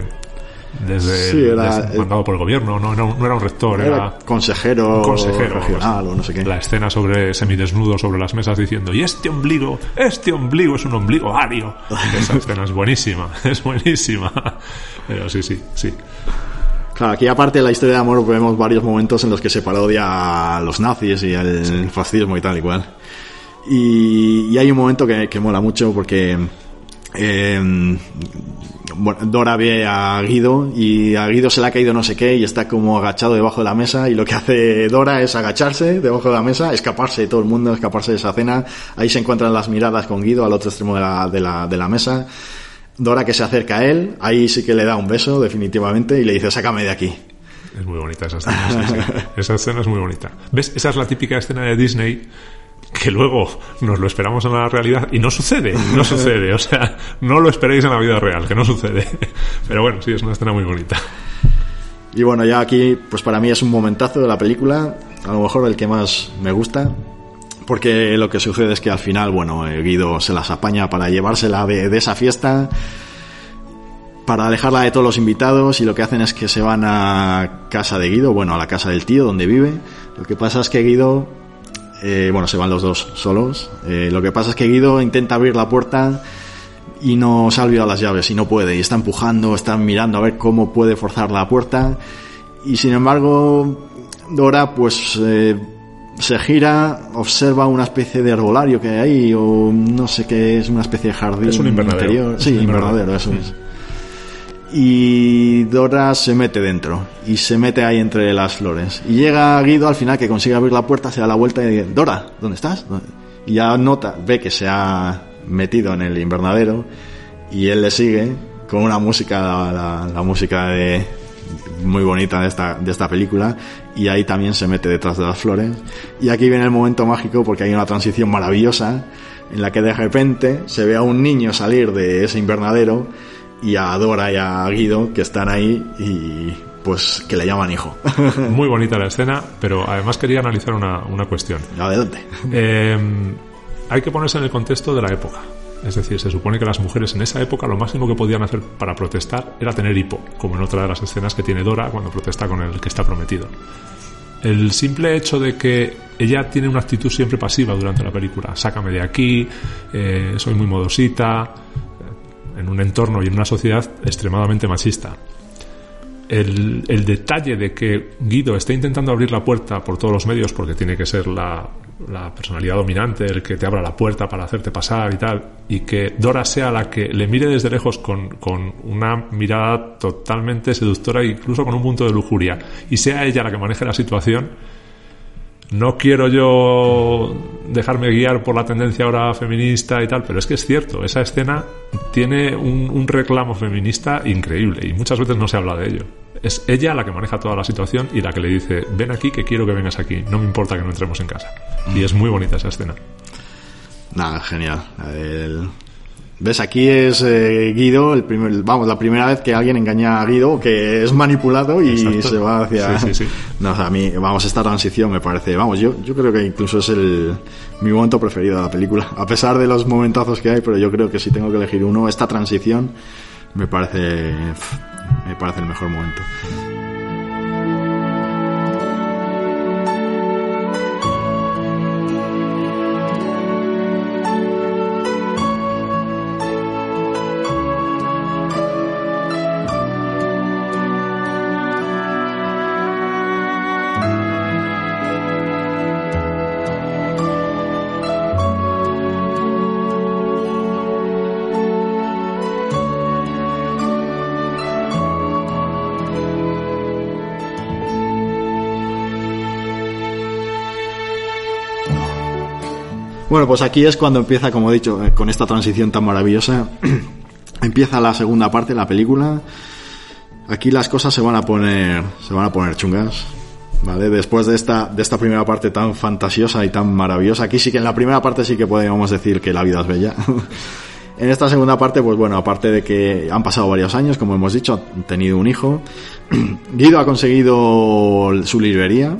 [SPEAKER 5] desde,
[SPEAKER 3] Sí,
[SPEAKER 5] el-
[SPEAKER 3] era
[SPEAKER 5] desde-
[SPEAKER 3] el-
[SPEAKER 5] mandado por el gobierno, no, no, no era un rector,
[SPEAKER 3] Era
[SPEAKER 5] era,
[SPEAKER 3] consejero,
[SPEAKER 5] un consejero
[SPEAKER 3] regional o no sé qué.
[SPEAKER 5] La escena sobre semidesnudo sobre las mesas diciendo, y este ombligo, este ombligo es un ombligo ario. Esa escena es buenísima, es buenísima. Pero sí, sí, sí.
[SPEAKER 3] Claro, aquí aparte de la historia de amor vemos varios momentos en los que se parodia a los nazis y el fascismo y tal y cual. Y, hay un momento que, mola mucho porque bueno, Dora ve a Guido y a Guido se le ha caído no sé qué y está como agachado debajo de la mesa y lo que hace Dora es agacharse debajo de la mesa, escaparse de todo el mundo, escaparse de esa cena. Ahí se encuentran las miradas con Guido al otro extremo de la, de la mesa. Dora que se acerca a él, ahí sí que le da un beso definitivamente y le dice, sácame de aquí.
[SPEAKER 5] Es muy bonita esa escena. sí, sí. Esa escena es muy bonita. ¿Ves? Esa es la típica escena de Disney que luego nos lo esperamos en la realidad y no sucede, no sucede. O sea, no lo esperéis en la vida real, que no sucede. Pero bueno, sí, es una escena muy bonita.
[SPEAKER 3] Y bueno, ya aquí, pues para mí es un momentazo de la película, a lo mejor el que más me gusta, porque lo que sucede es que al final, bueno, eh, Guido se las apaña para llevársela de, esa fiesta, para alejarla de todos los invitados, y lo que hacen es que se van a casa de Guido, bueno, a la casa del tío donde vive. Lo que pasa es que Guido eh, bueno, se van los dos solos. Eh, lo que pasa es que Guido intenta abrir la puerta y no se ha olvidado las llaves y no puede. Y está empujando, está mirando a ver cómo puede forzar la puerta. Y sin embargo, Dora pues se gira, observa una especie de herbolario que hay ahí, o no sé qué es, una especie de jardín
[SPEAKER 5] Es un invernadero.
[SPEAKER 3] interior. Sí,
[SPEAKER 5] invernadero.
[SPEAKER 3] invernadero, eso es. Y Dora se mete dentro y se mete ahí entre las flores. Y llega Guido al final que consigue abrir la puerta, se da la vuelta y dice, Dora, ¿dónde estás? Y ya nota, ve que se ha metido en el invernadero y él le sigue con una música, la, la- la música de, muy bonita de esta, de esta película y ahí también se mete detrás de las flores. Y aquí viene el momento mágico porque hay una transición maravillosa en la que de repente se ve a un niño salir de ese invernadero y a Dora y a Guido que están ahí y pues que le llaman hijo.
[SPEAKER 5] Muy bonita la escena, pero además quería analizar una, una cuestión.
[SPEAKER 3] Adelante.
[SPEAKER 5] Eh, hay que ponerse en el contexto de la época. Es decir, se supone que las mujeres en esa época lo máximo que podían hacer para protestar era tener hipo, como en otra de las escenas que tiene Dora cuando protesta con el que está prometido. El simple hecho de que ella tiene una actitud siempre pasiva durante la película, sácame de aquí, eh, soy muy modosita, en un entorno y en una sociedad extremadamente machista. El, detalle de que Guido esté intentando abrir la puerta por todos los medios, porque tiene que ser la, personalidad dominante el que te abra la puerta para hacerte pasar y tal, y que Dora sea la que le mire desde lejos con, con una mirada totalmente seductora, incluso con un punto de lujuria, y sea ella la que maneje la situación, no quiero yo dejarme guiar por la tendencia ahora feminista y tal, pero es que es cierto, esa escena tiene un, un reclamo feminista increíble y muchas veces no se habla de ello. Es ella la que maneja toda la situación y la que le dice, ven aquí que quiero que vengas aquí, no me importa que no entremos en casa. Y es muy bonita esa escena.
[SPEAKER 3] Nada, genial. El- ¿Ves? Aquí es eh, Guido, el primer, vamos, la primera vez que alguien engaña a Guido, que es manipulado y
[SPEAKER 5] Exacto.
[SPEAKER 3] se va hacia...
[SPEAKER 5] Sí, sí, sí.
[SPEAKER 3] No, o sea, a mí, vamos, esta transición me parece, vamos, yo, yo creo que incluso es el, mi momento preferido de la película. A pesar de los momentazos que hay, pero yo creo que si tengo que elegir uno, esta transición me parece, me parece el mejor momento. Bueno, pues aquí es cuando empieza, como he dicho, eh, con esta transición tan maravillosa, empieza la segunda parte de la película. Aquí las cosas se van a poner, se van a poner chungas, ¿vale? Después de esta, de esta primera parte tan fantasiosa y tan maravillosa, aquí sí que en la primera parte sí que podríamos decir que la vida es bella. en esta segunda parte, pues bueno, aparte de que han pasado varios años, como hemos dicho, han tenido un hijo. Guido ha conseguido su librería,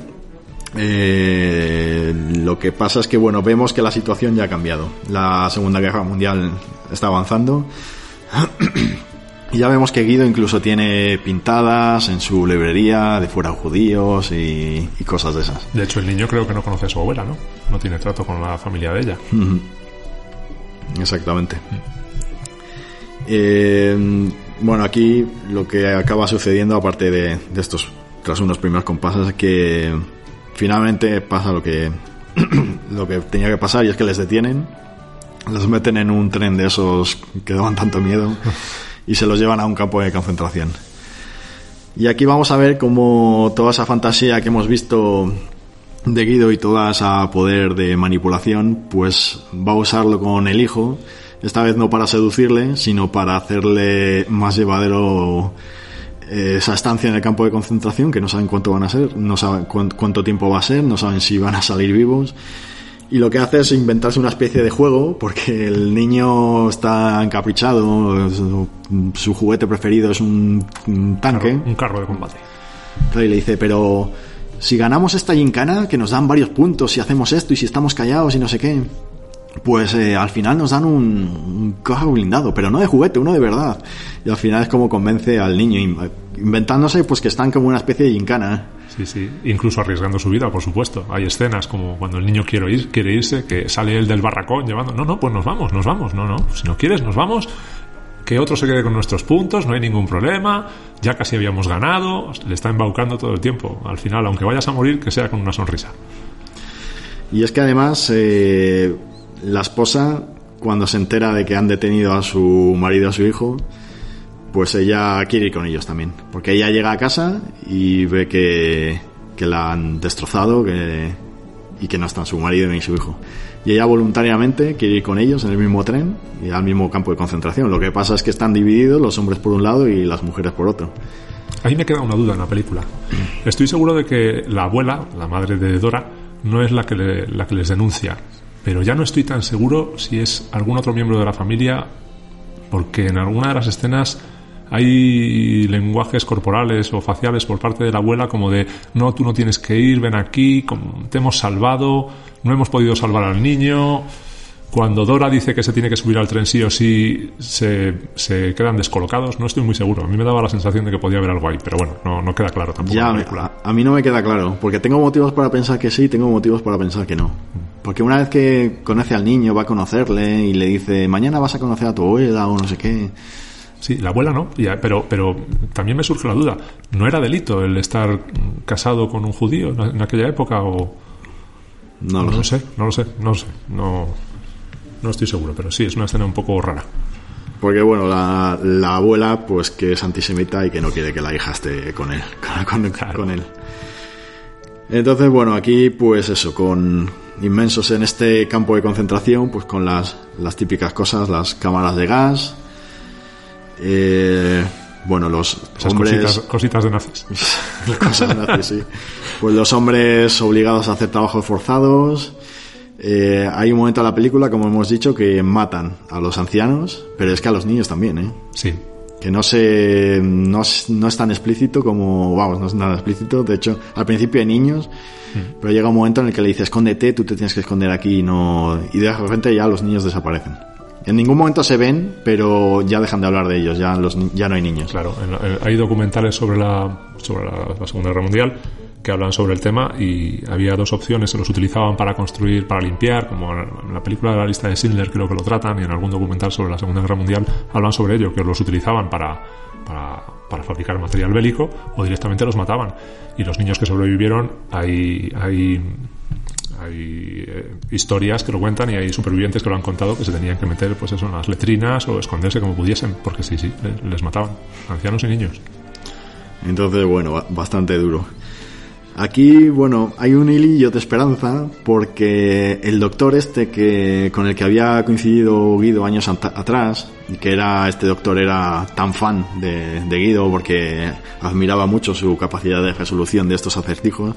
[SPEAKER 3] eh, lo que pasa es que, bueno, vemos que la situación ya ha cambiado. La Segunda Guerra Mundial está avanzando. y ya vemos que Guido incluso tiene pintadas en su librería de fuera judíos y, y cosas de esas.
[SPEAKER 5] De hecho, el niño creo que no conoce a su abuela, ¿no? No tiene trato con la familia de ella.
[SPEAKER 3] Exactamente. Eh, bueno, aquí lo que acaba sucediendo, aparte de, de estos, tras unos primeros compases, es que finalmente pasa lo que, lo que tenía que pasar y es que les detienen, los meten en un tren de esos que daban tanto miedo y se los llevan a un campo de concentración. Y aquí vamos a ver cómo toda esa fantasía que hemos visto de Guido y toda esa poder de manipulación, pues va a usarlo con el hijo, esta vez no para seducirle, sino para hacerle más llevadero esa estancia en el campo de concentración, que no saben cuánto van a ser, no saben cuán- cuánto tiempo va a ser, no saben si van a salir vivos. Y lo que hace es inventarse una especie de juego, porque el niño está encaprichado, su, su juguete preferido es un, un tanque.
[SPEAKER 5] Un carro de combate.
[SPEAKER 3] Claro, y le dice, pero si ganamos esta gincana, que nos dan varios puntos, si hacemos esto y si estamos callados y no sé qué, pues eh, al final nos dan un, un carro blindado, pero no de juguete, uno de verdad. Y al final es como convence al niño, in- inventándose pues que están como una especie de gincana.
[SPEAKER 5] Sí, sí, incluso arriesgando su vida, por supuesto. Hay escenas como cuando el niño quiere, ir, quiere irse, que sale él del barracón llevando, no, no, pues nos vamos, nos vamos, no, no, si no quieres, nos vamos, que otro se quede con nuestros puntos, no hay ningún problema, ya casi habíamos ganado, le está embaucando todo el tiempo. Al final, aunque vayas a morir, que sea con una sonrisa.
[SPEAKER 3] Y es que además eh, la esposa, cuando se entera de que han detenido a su marido a su hijo, pues ella quiere ir con ellos también. Porque ella llega a casa y ve que, que la han destrozado que, y que no están su marido ni su hijo. Y ella voluntariamente quiere ir con ellos en el mismo tren y al mismo campo de concentración. Lo que pasa es que están divididos los hombres por un lado y las mujeres por otro.
[SPEAKER 5] A me queda una duda en la película. Estoy seguro de que la abuela, la madre de Dora, no es la que, le- la que les denuncia. Pero ya no estoy tan seguro si es algún otro miembro de la familia, porque en alguna de las escenas hay lenguajes corporales o faciales por parte de la abuela como de no, tú no tienes que ir, ven aquí, te hemos salvado, no hemos podido salvar al niño. Cuando Dora dice que se tiene que subir al tren sí o sí, se, se quedan descolocados. No estoy muy seguro. A mí me daba la sensación de que podía haber algo ahí, pero bueno, no, no queda claro tampoco
[SPEAKER 3] Ya, a, a mí no me queda claro, porque tengo motivos para pensar que sí, tengo motivos para pensar que no. Porque una vez que conoce al niño, va a conocerle y le dice, mañana vas a conocer a tu abuela o no sé qué.
[SPEAKER 5] Sí, la abuela no, pero, pero también me surge la duda. ¿No era delito el estar casado con un judío en aquella época o...?
[SPEAKER 3] No lo sé.
[SPEAKER 5] sé, no lo sé, no lo sé. No, no estoy seguro, pero sí, es una escena un poco rara.
[SPEAKER 3] Porque bueno, la, la abuela pues que es antisemita y que no quiere que la hija esté con él. Con, con-
[SPEAKER 5] Claro.
[SPEAKER 3] con él. Entonces, bueno, aquí pues eso, con inmensos en este campo de concentración, pues con las, las típicas cosas, las cámaras de gas. eh, bueno, los
[SPEAKER 5] Esas
[SPEAKER 3] hombres...
[SPEAKER 5] cositas, cositas de nazis.
[SPEAKER 3] Cosas nazis, sí. Pues los hombres obligados a hacer trabajos forzados. Eh, hay un momento en la película, como hemos dicho, que matan a los ancianos, pero es que a los niños también, ¿eh?
[SPEAKER 5] Sí,
[SPEAKER 3] Que no se, no, es- no es tan explícito como, vamos, no es nada explícito. De hecho, al principio hay niños, pero llega un momento en el que le dice, escóndete, tú te tienes que esconder aquí y no, y de repente ya los niños desaparecen. En ningún momento se ven, pero ya dejan de hablar de ellos, ya, los, ya no hay niños.
[SPEAKER 5] claro. en- en- hay documentales sobre la, sobre la, la Segunda Guerra Mundial que hablan sobre el tema y había dos opciones. Se los utilizaban para construir, para limpiar, como en la película de la lista de Schindler creo que lo tratan y en algún documental sobre la Segunda Guerra Mundial hablan sobre ello, que los utilizaban para, para, fabricar material bélico o directamente los mataban. Y los niños que sobrevivieron, hay, hay, eh, historias que lo cuentan y hay supervivientes que lo han contado que se tenían que meter pues eso en las letrinas o esconderse como pudiesen, porque sí, sí, le- les mataban, ancianos y niños.
[SPEAKER 3] Entonces, bueno, ba- bastante duro. Aquí, bueno, hay un hilillo de esperanza porque el doctor este que con el que había coincidido Guido años atrás, que era este doctor era tan fan de, de Guido porque admiraba mucho su capacidad de resolución de estos acertijos,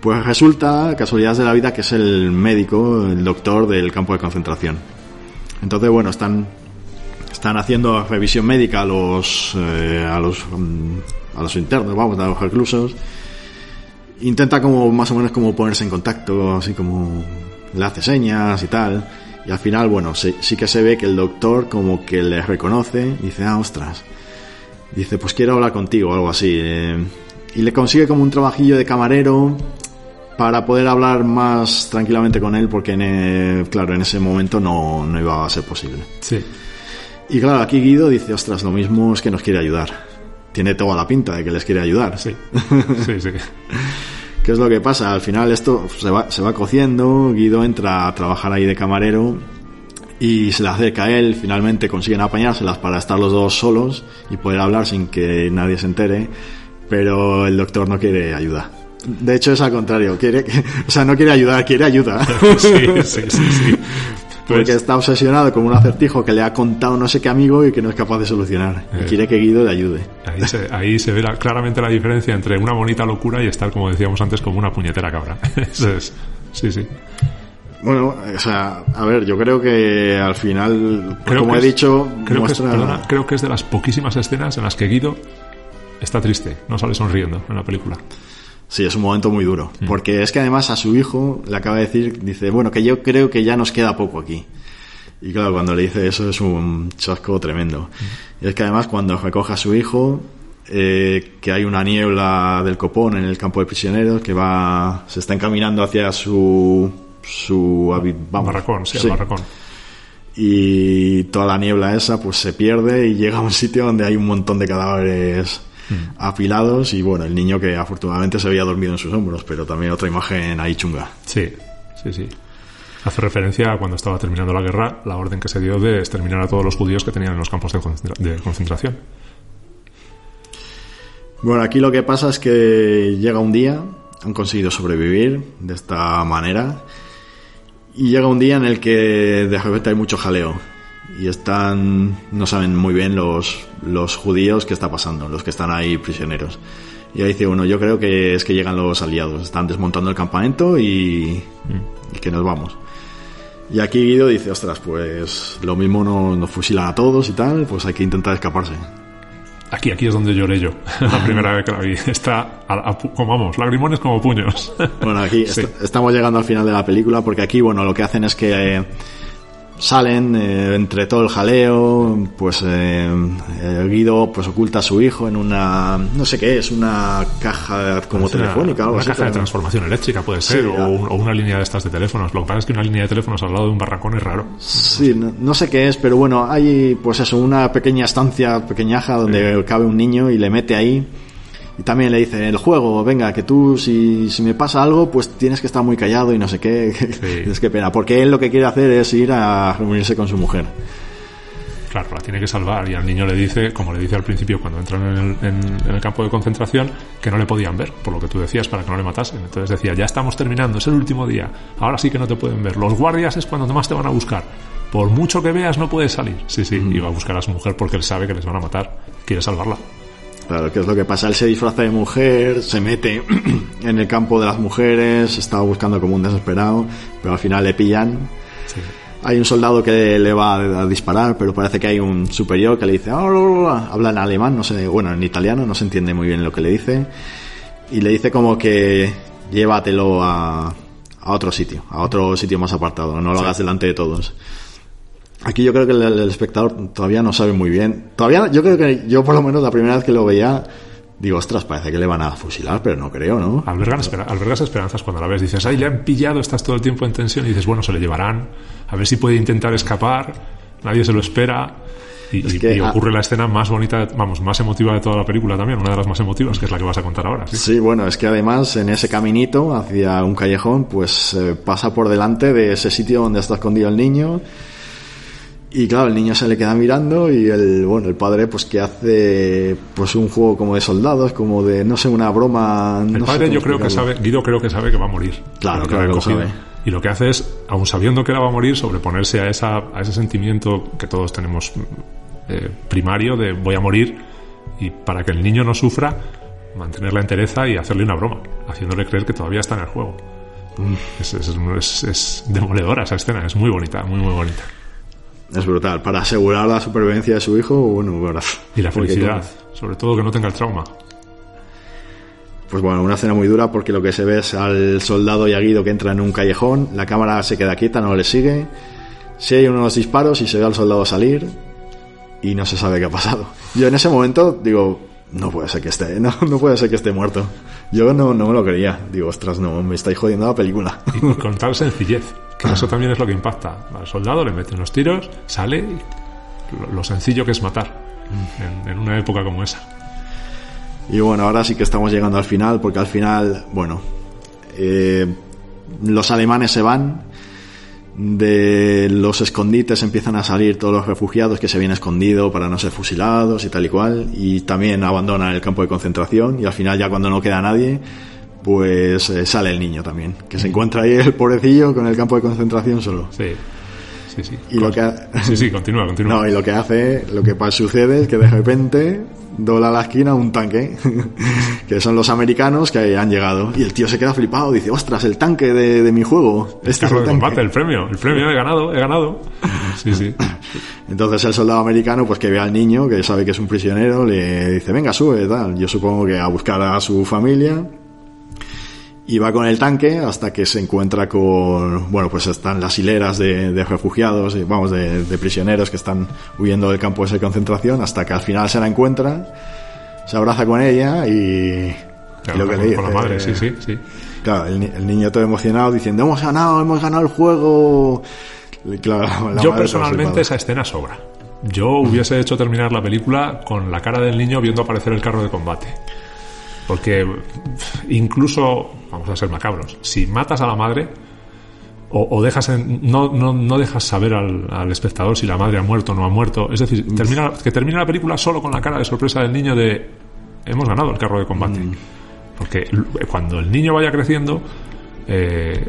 [SPEAKER 3] pues resulta, casualidades de la vida, que es el médico, el doctor del campo de concentración. Entonces, bueno, están están haciendo revisión médica a los eh, a los mm, a los internos, vamos, a los reclusos. Intenta como más o menos como ponerse en contacto, así como le hace señas y tal. Y al final, bueno, sí, sí que se ve que el doctor como que le reconoce, dice, ah, ostras. Dice, pues quiero hablar contigo, o algo así. eh. y le consigue como un trabajillo de camarero para poder hablar más tranquilamente con él, porque, en, eh, claro, en ese momento no, no iba a ser posible.
[SPEAKER 5] Sí.
[SPEAKER 3] Y claro, aquí Guido dice, ostras, lo mismo es que nos quiere ayudar. Tiene toda la pinta de que les quiere ayudar.
[SPEAKER 5] Sí, sí, sí.
[SPEAKER 3] ¿Qué es lo que pasa? Al final esto se va, se va cociendo, Guido entra a trabajar ahí de camarero y se le acerca a él, finalmente consiguen apañárselas para estar los dos solos y poder hablar sin que nadie se entere, pero el doctor no quiere ayuda. De hecho es al contrario, quiere, o sea, no quiere ayudar, quiere ayuda.
[SPEAKER 5] Sí, sí, sí, sí.
[SPEAKER 3] Porque
[SPEAKER 5] Pues,
[SPEAKER 3] está obsesionado con un acertijo que le ha contado no sé qué amigo y que no es capaz de solucionar. Y
[SPEAKER 5] Eh.
[SPEAKER 3] quiere que Guido le ayude.
[SPEAKER 5] ahí se, ahí se ve la- claramente la diferencia entre una bonita locura y estar, como decíamos antes, como una puñetera cabra. Eso es. Sí, sí.
[SPEAKER 3] Bueno, o sea, a ver, yo creo que al final,
[SPEAKER 5] Creo
[SPEAKER 3] como he
[SPEAKER 5] es-
[SPEAKER 3] dicho,
[SPEAKER 5] Creo, que es,
[SPEAKER 3] muestra...
[SPEAKER 5] perdona, creo que es de las poquísimas escenas en las que Guido está triste, no sale sonriendo en la película.
[SPEAKER 3] Sí, es un momento muy duro.
[SPEAKER 5] Mm.
[SPEAKER 3] Porque es que además a su hijo le acaba de decir, dice, bueno, que yo creo que ya nos queda poco aquí. Y claro, cuando le dice eso es un chasco tremendo.
[SPEAKER 5] Mm.
[SPEAKER 3] Y es que además cuando recoge a su hijo, eh, que hay una niebla del copón en el campo de prisioneros que va se está encaminando hacia su su vamos,
[SPEAKER 5] Barracón, sí, barracón.
[SPEAKER 3] y toda la niebla esa pues se pierde y llega a un sitio donde hay un montón de cadáveres apilados y bueno el niño que afortunadamente se había dormido en sus hombros pero también otra imagen ahí chunga
[SPEAKER 5] Sí, sí, sí. Hace referencia a cuando estaba terminando la guerra, la orden que se dio de exterminar a todos los judíos que tenían en los campos de, concentra- de concentración.
[SPEAKER 3] Bueno, aquí lo que pasa es que llega un día, han conseguido sobrevivir de esta manera, y llega un día en el que de repente hay mucho jaleo. Y están, no saben muy bien los, los judíos qué está pasando, los que están ahí prisioneros. Y ahí dice uno, yo creo que es que llegan los aliados, están desmontando el campamento y, y que nos vamos. Y aquí Guido dice, ostras, pues lo mismo nos, nos fusilan a todos y tal, pues hay que intentar escaparse.
[SPEAKER 5] Aquí, aquí es donde lloré yo, la primera vez que la vi. Está, a, como vamos, lagrimones como puños.
[SPEAKER 3] Bueno, aquí
[SPEAKER 5] Sí.
[SPEAKER 3] est- estamos llegando al final de la película porque aquí, bueno, lo que hacen es que eh, salen eh, entre todo el jaleo, pues eh, eh, Guido pues oculta a su hijo en una, no sé qué es, una caja como
[SPEAKER 5] Parece una-
[SPEAKER 3] telefónica o algo
[SPEAKER 5] Una
[SPEAKER 3] así.
[SPEAKER 5] caja de transformación eléctrica puede ser,
[SPEAKER 3] Sí,
[SPEAKER 5] o, un- o una línea de estas de teléfonos. Lo que pasa es que una línea de teléfonos al lado de un barracón es raro.
[SPEAKER 3] Sí, no, no sé qué es, pero bueno, hay pues eso, una pequeña estancia pequeñaja donde cabe un niño y le mete ahí. Y también le dice, el juego, venga, que tú si, si me pasa algo, pues tienes que estar muy callado y no sé qué. es que pena, porque él lo que quiere hacer es ir a reunirse con su mujer.
[SPEAKER 5] Claro, la tiene que salvar y al niño le dice, como le dice al principio cuando entran en el, en- en el campo de concentración, que no le podían ver, por lo que tú decías, para que no le matasen. Entonces decía, ya estamos terminando, es el último día, ahora sí que no te pueden ver. Los guardias es cuando más te van a buscar. Por mucho que veas no puedes salir. Sí, sí, y va a buscar a su mujer porque él sabe que les van a matar, quiere salvarla.
[SPEAKER 3] Claro, ¿qué es lo que pasa? Él se disfraza de mujer, se mete en el campo de las mujeres, estaba buscando como un desesperado, pero al final le pillan.
[SPEAKER 5] Sí.
[SPEAKER 3] Hay un soldado que le va a disparar, pero parece que hay un superior que le dice, "Ah, bla, bla, bla". habla en alemán, no sé, bueno, en italiano, no se entiende muy bien lo que le dice, y le dice como que llévatelo a, a otro sitio, a otro sitio más apartado, no lo hagas delante de todos. Aquí yo creo que el, el espectador todavía no sabe muy bien. Todavía, yo creo que yo por lo menos la primera vez que lo veía, digo, ostras, parece que le van a fusilar, pero no creo, ¿no?
[SPEAKER 5] Albergan espera- albergas esperanzas cuando la ves. Dices, ay, le han pillado, estás todo el tiempo en tensión. Y dices, bueno, se le llevarán. A ver si puede intentar escapar. Nadie se lo espera. Y,
[SPEAKER 3] Es
[SPEAKER 5] y-
[SPEAKER 3] que,
[SPEAKER 5] y ocurre la escena más bonita, vamos, más emotiva de toda la película también. Una de las más emotivas, que es la que vas a contar ahora. ¿sí?
[SPEAKER 3] Sí, bueno, es que además en ese caminito hacia un callejón, pues eh, pasa por delante de ese sitio donde está escondido el niño. Y claro, el niño se le queda mirando y el, bueno, el padre pues que hace pues un juego como de soldados, como de, no sé, una broma.
[SPEAKER 5] El
[SPEAKER 3] no
[SPEAKER 5] padre yo creo que sabe, Guido creo que sabe que va a morir.
[SPEAKER 3] Claro,
[SPEAKER 5] Porque
[SPEAKER 3] claro que lo sabe.
[SPEAKER 5] Y lo que hace es, aun sabiendo que la va a morir, sobreponerse a, esa, a ese sentimiento que todos tenemos eh, primario de voy a morir y para que el niño no sufra, mantener la entereza y hacerle una broma, haciéndole creer que todavía está en el juego. Es, es- es- es demoledora esa escena, es muy bonita, muy, muy bonita.
[SPEAKER 3] Es brutal. Para asegurar la supervivencia de su hijo, bueno, ahora.
[SPEAKER 5] Y la felicidad, sobre todo que no tenga el trauma.
[SPEAKER 3] Pues bueno, una escena muy dura porque lo que se ve es al soldado y a Guido que entra en un callejón, la cámara se queda quieta, no le sigue, se hay unos disparos y se ve al soldado salir y no se sabe qué ha pasado. Yo en ese momento digo, no puede ser que esté, no, no puede ser que esté muerto. Yo no, no me lo creía, digo, ostras, no, me estáis jodiendo la película.
[SPEAKER 5] Y con tal sencillez, que eso también es lo que impacta. Al soldado le meten unos tiros, sale y lo, lo sencillo que es matar en, en una época como esa.
[SPEAKER 3] Y bueno, ahora sí que estamos llegando al final, porque al final, bueno, eh, los alemanes se van, de los escondites empiezan a salir todos los refugiados que se habían escondido para no ser fusilados y tal y cual, y también abandonan el campo de concentración, y al final ya cuando no queda nadie, pues eh, sale el niño también, que se encuentra ahí el pobrecillo con el campo de concentración solo.
[SPEAKER 5] Sí, sí, sí.
[SPEAKER 3] Y lo que-
[SPEAKER 5] Sí, sí, continúa, continúa.
[SPEAKER 3] No, y lo que hace, lo que sucede es que de repente dobla la esquina un tanque, que son los americanos que han llegado. Y el tío se queda flipado, dice, ostras, el tanque de, de mi juego.
[SPEAKER 5] el
[SPEAKER 3] Este es el
[SPEAKER 5] de
[SPEAKER 3] tanque".
[SPEAKER 5] combate, el premio, el premio, he ganado, he ganado. Sí, sí.
[SPEAKER 3] Entonces el soldado americano, pues que ve al niño, que sabe que es un prisionero, le dice, venga, sube, tal. Yo supongo que a buscar a su familia. Y va con el tanque hasta que se encuentra con, bueno, pues están las hileras de, de refugiados, vamos, de, de prisioneros que están huyendo del campo de concentración, hasta que al final se la encuentra se abraza con ella y,
[SPEAKER 5] Claro,
[SPEAKER 3] y lo que le
[SPEAKER 5] con la
[SPEAKER 3] dice,
[SPEAKER 5] madre, sí,
[SPEAKER 3] eh,
[SPEAKER 5] sí, sí.
[SPEAKER 3] Claro, el, el niño todo emocionado diciendo, hemos ganado, hemos ganado el juego. Claro, la
[SPEAKER 5] Yo personalmente esa escena sobra. Yo hubiese hecho terminar la película con la cara del niño viendo aparecer el carro de combate. Porque incluso, vamos a ser macabros, si matas a la madre o, o dejas en- no, no, no dejas saber al, al espectador si la madre ha muerto o no ha muerto, es decir, termina, que termina la película solo con la cara de sorpresa del niño de hemos ganado el carro de combate. Porque l- cuando el niño vaya creciendo, eh,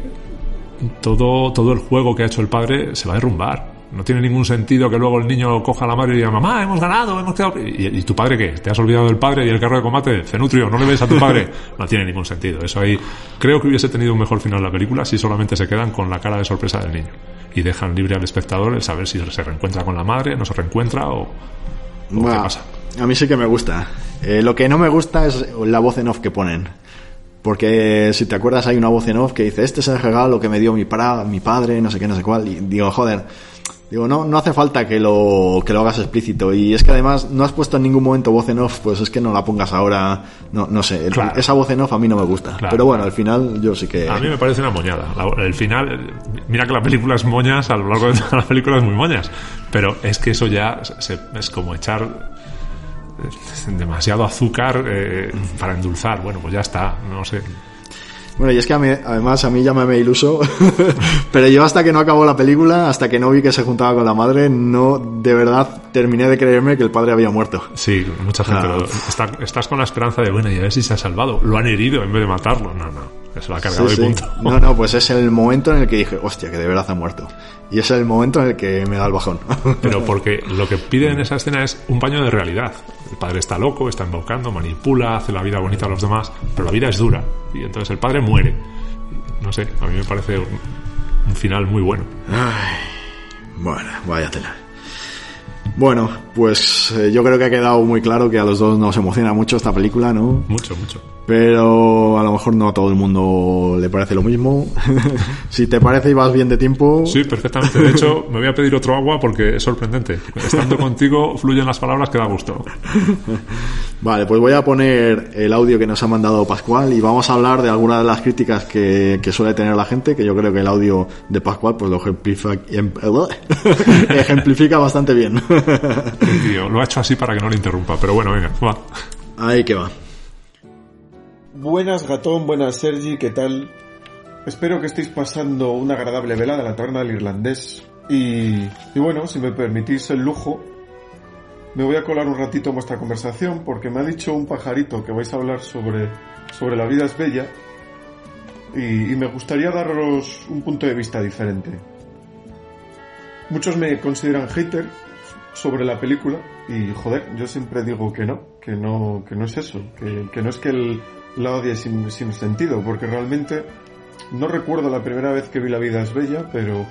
[SPEAKER 5] todo, todo el juego que ha hecho el padre se va a derrumbar. No tiene ningún sentido que luego el niño coja a la madre y diga, mamá, hemos ganado, hemos quedado... ¿Y, y tu padre qué? ¿Te has olvidado del padre y el carro de combate? Cenutrio, ¿no le ves a tu padre? No tiene ningún sentido. Eso ahí creo que hubiese tenido un mejor final la película si solamente se quedan con la cara de sorpresa del niño. Y dejan libre al espectador el saber si se reencuentra con la madre, no se reencuentra o... o qué pasa.
[SPEAKER 3] A mí sí que me gusta. Eh, lo que no me gusta es la voz en off que ponen. Porque si te acuerdas hay una voz en off que dice, este es el regalo que me dio mi, para, mi padre, no sé qué, no sé cuál. Y digo, joder, digo, no, no hace falta que lo, que lo hagas explícito. Y es que además no has puesto en ningún momento voz en off, pues es que no la pongas ahora, no, no sé. el-. Esa voz en off a mí no me gusta.
[SPEAKER 5] Claro.
[SPEAKER 3] Pero bueno, al final yo sí que...
[SPEAKER 5] A mí me parece una moñada. La- El final, mira que la película es moñas, a lo largo de toda la película es muy moñas. Pero es que eso ya se- es como echar eh, demasiado azúcar eh, para endulzar. Bueno, pues ya está, no sé.
[SPEAKER 3] Bueno, y es que a mí- además a mí llámame iluso, pero yo hasta que no acabó la película, hasta que no vi que se juntaba con la madre, no de verdad terminé de creerme que el padre había muerto.
[SPEAKER 5] Sí, mucha gente
[SPEAKER 3] Ah.
[SPEAKER 5] lo- está- estás con la esperanza de, bueno, y a ver si se ha salvado. Lo han herido en vez de matarlo. No, no, se lo ha cargado
[SPEAKER 3] Sí,
[SPEAKER 5] y
[SPEAKER 3] sí.
[SPEAKER 5] punto.
[SPEAKER 3] No, no, pues es el momento en el que dije, hostia, que de verdad ha muerto. Y es el momento en el que me da el bajón.
[SPEAKER 5] Pero porque lo que pide en esa escena es un paño de realidad. El padre está loco, está embaucando, manipula, hace la vida bonita a los demás, pero la vida es dura. Y entonces el padre muere. No sé, a mí me parece un, un final muy bueno.
[SPEAKER 3] Bueno, vaya tela. Bueno, pues eh, yo creo que ha quedado muy claro que a los dos nos emociona mucho esta película, ¿no?
[SPEAKER 5] Mucho, mucho.
[SPEAKER 3] Pero a lo mejor no a todo el mundo le parece lo mismo. si te parece y vas bien de tiempo,
[SPEAKER 5] Sí, perfectamente. De hecho, me voy a pedir otro agua porque es sorprendente. Estando contigo fluyen las palabras que da gusto.
[SPEAKER 3] Vale, pues voy a poner el audio que nos ha mandado Pascual y vamos a hablar de algunas de las críticas que, que suele tener la gente, que yo creo que el audio de Pascual pues lo ejemplifica, em- ejemplifica bastante bien.
[SPEAKER 5] Tío lo ha hecho así para que no le interrumpa. Pero bueno, venga, va.
[SPEAKER 3] Ahí que va.
[SPEAKER 6] Buenas Gatón, buenas Sergi, ¿qué tal? Espero que estéis pasando una agradable velada en la taberna del irlandés. Y, y bueno, si me permitís el lujo, me voy a colar un ratito en vuestra conversación porque me ha dicho un pajarito que vais a hablar sobre, sobre la vida es bella y, me gustaría daros un punto de vista diferente. Muchos me consideran hater sobre la película y joder, yo siempre digo que no, que no, que no es eso, que no es que el, la odie sin, sin sentido, porque realmente no recuerdo la primera vez que vi La vida es bella, pero,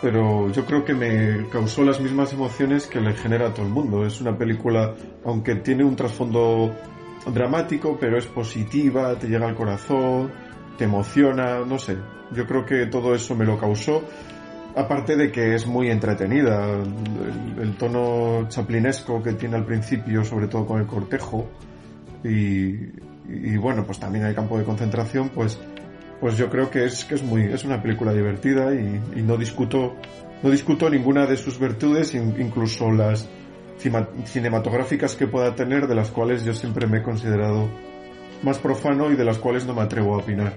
[SPEAKER 6] pero yo creo que me causó las mismas emociones que le genera a todo el mundo. Es una película, aunque tiene un trasfondo dramático, pero es positiva, te llega al corazón, te emociona, no sé. Yo creo que todo eso me lo causó. Aparte de que es muy entretenida, el, el tono chaplinesco que tiene al principio, sobre todo con el cortejo, y, y bueno, pues también el campo de concentración, pues, pues yo creo que es que es muy, es una película divertida y, y no discuto, no discuto ninguna de sus virtudes, in- incluso las cinematográficas que pueda tener, de las cuales yo siempre me he considerado más profano y de las cuales no me atrevo a opinar.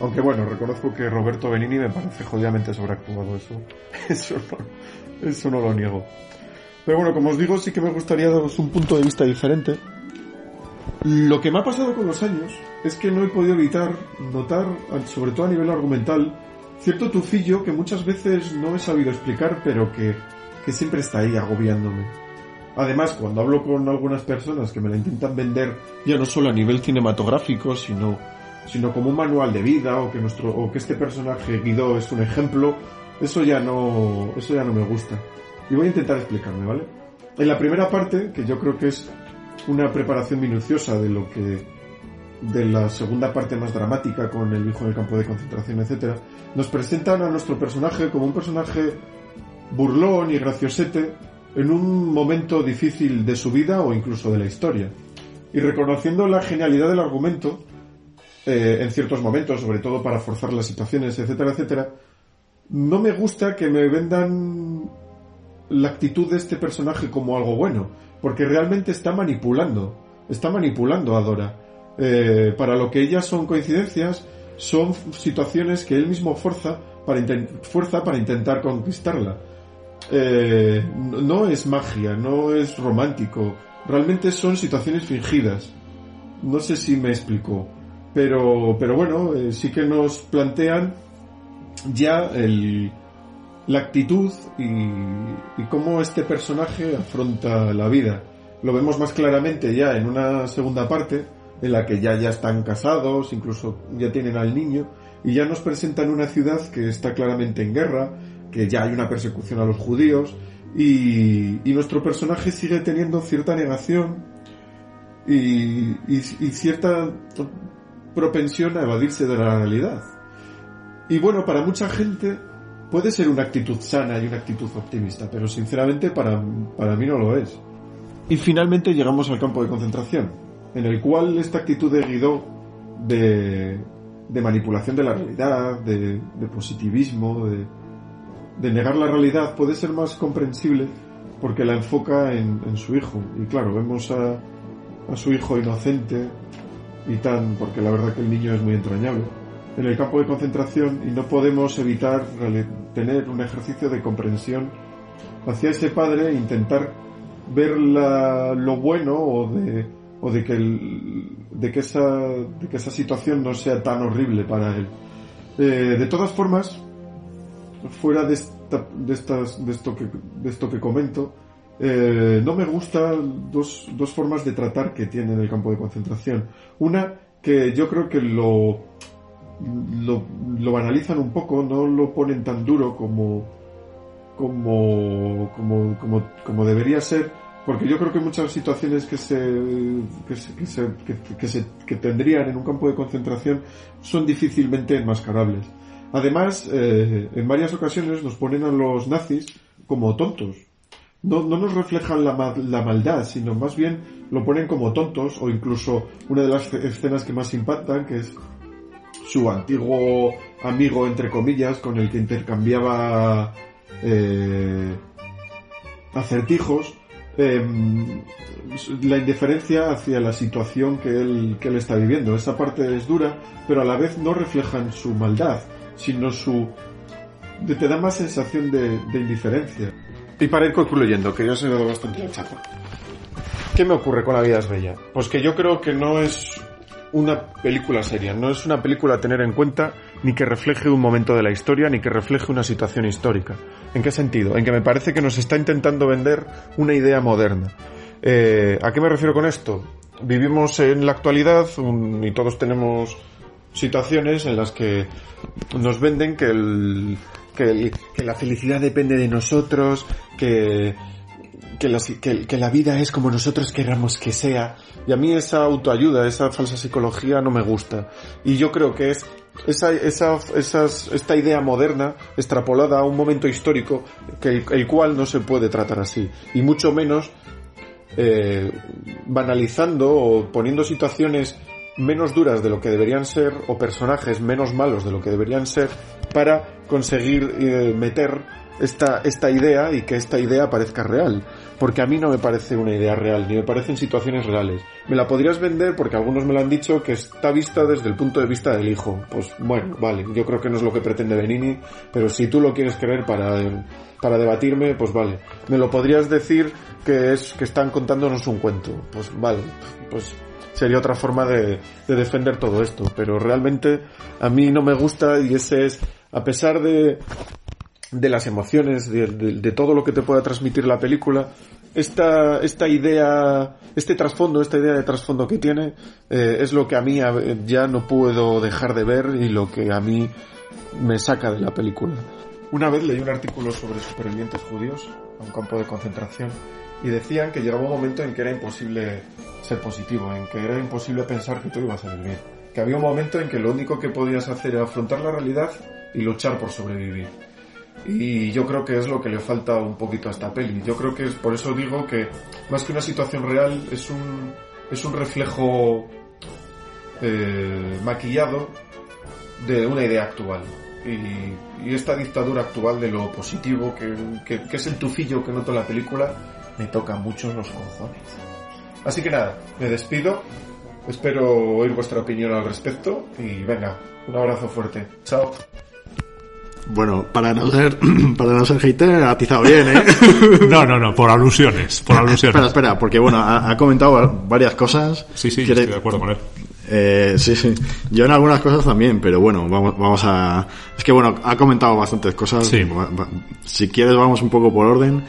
[SPEAKER 6] Aunque bueno, reconozco que Roberto Benini me parece jodidamente sobreactuado, eso, eso no, eso no lo niego. Pero bueno, como os digo, sí que me gustaría daros un punto de vista diferente. Lo que me ha pasado con los años es que no he podido evitar notar, sobre todo a nivel argumental, cierto tufillo que muchas veces no he sabido explicar, pero que, que siempre está ahí agobiándome. Además, cuando hablo con algunas personas que me la intentan vender ya no solo a nivel cinematográfico, sino, sino como un manual de vida o que nuestro o que este personaje Guido es un ejemplo, eso ya no eso ya no me gusta. Y voy a intentar explicarme, ¿vale? En la primera parte, que yo creo que es una preparación minuciosa de lo que de la segunda parte más dramática con el hijo en el campo de concentración, etcétera, nos presentan a nuestro personaje como un personaje burlón y graciosete en un momento difícil de su vida o incluso de la historia. Y reconociendo la genialidad del argumento, eh, en ciertos momentos, sobre todo para forzar las situaciones, etcétera, etcétera, no me gusta que me vendan la actitud de este personaje como algo bueno, porque realmente está manipulando, está manipulando a Dora. Eh, para lo que ellas son coincidencias, son situaciones que él mismo fuerza para, fuerza para intentar conquistarla. Eh, no es magia, no es romántico, realmente son situaciones fingidas. No sé si me explico, pero, pero bueno, eh, sí que nos plantean ya el, la actitud y, cómo este personaje afronta la vida. Lo vemos más claramente ya en una segunda parte, en la que ya, ya están casados, incluso ya tienen al niño, y ya nos presentan una ciudad que está claramente en guerra, que ya hay una persecución a los judíos, y, nuestro personaje sigue teniendo cierta negación y cierta propensión a evadirse de la realidad. Y bueno, para mucha gente puede ser una actitud sana y una actitud optimista, pero sinceramente para, para mí no lo es. Y finalmente llegamos al campo de concentración, en el cual esta actitud de Guido de, de manipulación de la realidad, de, de positivismo, de, de negar la realidad puede ser más comprensible porque la enfoca en, en su hijo. Y claro, vemos a, a su hijo inocente y tan, porque la verdad que el niño es muy entrañable, en el campo de concentración y no podemos evitar tener un ejercicio de comprensión hacia ese padre e intentar ver la- lo bueno o de, o de que, el- de, que esa, de que esa situación no sea tan horrible para él. Eh, de todas formas, fuera de, esta, de, estas, de, esto que, de esto que comento, eh, no me gustan dos, dos formas de tratar que tiene en el campo de concentración. Una que yo creo que lo, lo, lo banalizan un poco, no lo ponen tan duro como, como, como, como, debería ser, porque yo creo que muchas situaciones que se, que se, que se, que- se- que tendrían en un campo de concentración son difícilmente enmascarables. Además, eh, en varias ocasiones nos ponen a los nazis como tontos. No, no nos reflejan la, la maldad, sino más bien lo ponen como tontos, o incluso una de las escenas que más impactan, que es su antiguo amigo, entre comillas, con el que intercambiaba eh, acertijos, em, la indiferencia hacia la situación que él, que él está viviendo. Esa parte es dura, pero a la vez no reflejan su maldad, sino su... de- te da más sensación de, de indiferencia. Y para ir concluyendo, que ya se he dado bastante la chapa. ¿Qué me ocurre con La vida es bella? Pues que yo creo que no es una película seria, no es una película a tener en cuenta ni que refleje un momento de la historia ni que refleje una situación histórica. ¿En qué sentido? En que me parece que nos está intentando vender una idea moderna. Eh, ¿A qué me refiero con esto? Vivimos en la actualidad y todos tenemos situaciones en las que nos venden que, que, el- que la felicidad depende de nosotros, que, que, la, que- la vida es como nosotros queramos que sea. Y a mí esa autoayuda, esa falsa psicología no me gusta. Y yo creo que es esa, esa, esta idea moderna extrapolada a un momento histórico que el, el cual no se puede tratar así. Y mucho menos eh, banalizando o poniendo situaciones menos duras de lo que deberían ser o personajes menos malos de lo que deberían ser para conseguir eh, meter esta, esta idea y que esta idea parezca real. Porque a mí no me parece una idea real, ni me parecen situaciones reales. Me la podrías vender porque algunos me lo han dicho que está vista desde el punto de vista del hijo. Pues bueno, vale, yo creo que no es lo que pretende Benini, pero si tú lo quieres creer para, para debatirme, pues vale. Me lo podrías decir que es que están contándonos un cuento. Pues vale, pues sería otra forma de, de defender todo esto. Pero realmente a mí no me gusta y ese es, a pesar de, de las emociones, de, todo lo que te pueda transmitir la película, esta, esta idea, este trasfondo, esta idea de trasfondo que tiene, eh, es lo que a mí ya no puedo dejar de ver y lo que a mí me saca de la película. Una vez leí un artículo sobre supervivientes judíos a un campo de concentración y decían que llegaba un momento en que era imposible ser positivo, en que era imposible pensar que todo iba a salir bien. Que había un momento en que lo único que podías hacer era afrontar la realidad y luchar por sobrevivir. Y yo creo que es lo que le falta un poquito a esta peli. Yo creo que es por eso digo que más que una situación real es un es un reflejo eh, maquillado de una idea actual. Y, esta dictadura actual de lo positivo, que, que- que es el tufillo que noto en la película, me toca mucho los cojones. Así que nada, me despido. Espero oír vuestra opinión al respecto. Y venga, un abrazo fuerte. Chao.
[SPEAKER 3] Bueno, para no ser, para no ser hater, ha atizado bien, ¿eh?
[SPEAKER 5] No, no, no, por alusiones, por alusiones.
[SPEAKER 3] espera, espera, porque bueno, ha, ha comentado varias cosas.
[SPEAKER 5] Sí, sí, yo
[SPEAKER 3] Quiere-
[SPEAKER 5] estoy de acuerdo con él.
[SPEAKER 3] Eh, sí, sí. Yo en algunas cosas también, pero bueno, vamos, vamos a... Es que bueno, ha comentado bastantes cosas.
[SPEAKER 5] Sí.
[SPEAKER 3] Si quieres vamos un poco por orden.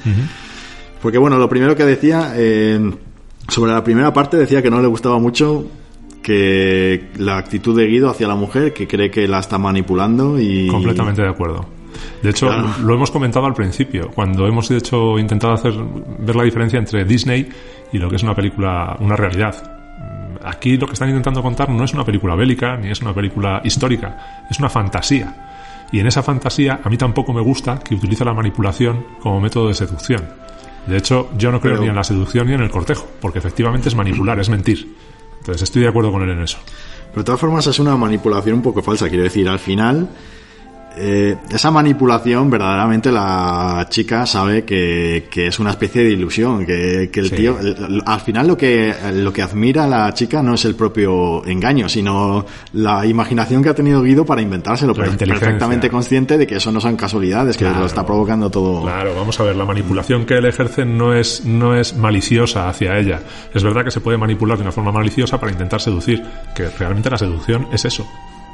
[SPEAKER 3] Porque bueno, lo primero que decía, eh, sobre la primera parte decía que no le gustaba mucho que la actitud de Guido hacia la mujer, que cree que la está manipulando y...
[SPEAKER 5] Completamente de acuerdo. De hecho,
[SPEAKER 3] Claro.
[SPEAKER 5] lo hemos comentado al principio, cuando hemos de hecho intentado hacer ver la diferencia entre Disney y lo que es una película, una realidad. Aquí lo que están intentando contar no es una película bélica ni es una película histórica, es una fantasía. Y en esa fantasía a mí tampoco me gusta que utilice la manipulación como método de seducción. De hecho, yo no creo
[SPEAKER 3] Pero-
[SPEAKER 5] ni en la seducción ni en el cortejo, porque efectivamente es manipular, es mentir. Entonces estoy de acuerdo con él en eso.
[SPEAKER 3] Pero de todas formas es una manipulación un poco falsa, quiero decir, al final eh, esa manipulación verdaderamente la chica sabe que, que es una especie de ilusión, que, que el
[SPEAKER 5] Sí.
[SPEAKER 3] tío, el- al final lo que, lo que admira a la chica no es el propio engaño, sino la imaginación que ha tenido Guido para inventárselo, pero perfectamente consciente de que eso no son casualidades, que
[SPEAKER 5] Claro.
[SPEAKER 3] lo está provocando todo.
[SPEAKER 5] Claro, vamos a ver, la manipulación que él ejerce no es, no es maliciosa hacia ella. Es verdad que se puede manipular de una forma maliciosa para intentar seducir, que realmente la seducción es eso.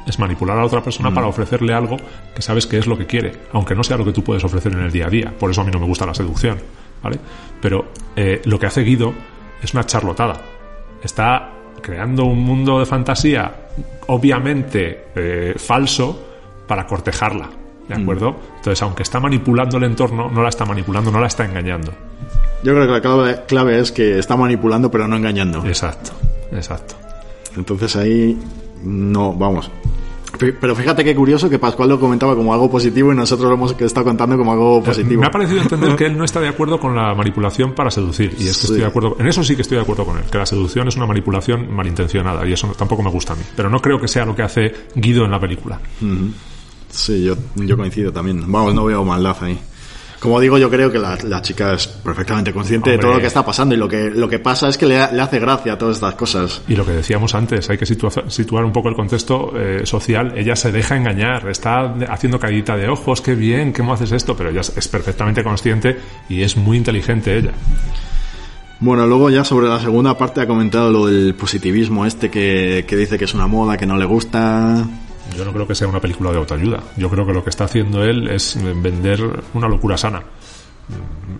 [SPEAKER 5] Es manipular a la otra persona para ofrecerle algo que sabes que es lo que quiere, aunque no sea lo que tú puedes ofrecer en el día a día. Por eso a mí no me gusta la seducción, ¿vale? Pero eh, lo que hace Guido es una charlotada. Está creando un mundo de fantasía obviamente eh, falso para cortejarla. ¿De acuerdo? Entonces, aunque está manipulando el entorno, no la está manipulando, no la está engañando.
[SPEAKER 3] Yo creo que la clave, clave es que está manipulando pero no engañando.
[SPEAKER 5] Exacto, exacto.
[SPEAKER 3] Entonces ahí no, vamos. Pero fíjate qué curioso que Pascual lo comentaba como algo positivo y nosotros lo hemos estado contando como algo positivo.
[SPEAKER 5] Me ha parecido entender que él no está de acuerdo con la manipulación para seducir. Y es que
[SPEAKER 3] Sí.
[SPEAKER 5] estoy de acuerdo. En eso sí que estoy de acuerdo con él. Que la seducción es una manipulación malintencionada. Y eso tampoco me gusta a mí. Pero no creo que sea lo que hace Guido en la película.
[SPEAKER 3] Sí, yo, yo coincido también. Vamos, no veo maldad ahí. Como digo, yo creo que la, la chica es perfectamente consciente de todo lo que está pasando y lo que, lo que pasa es que le, le hace gracia a todas estas cosas.
[SPEAKER 5] Y lo que decíamos antes, hay que situa- situar un poco el contexto eh, social. Ella se deja engañar, está haciendo caída de ojos, qué bien, cómo haces esto, pero ella es perfectamente consciente y es muy inteligente ella.
[SPEAKER 3] Bueno, luego ya sobre la segunda parte ha comentado lo del positivismo este que, que dice que es una moda, que no le gusta.
[SPEAKER 5] Yo no creo que sea una película de autoayuda. Yo creo que lo que está haciendo él es vender una locura sana.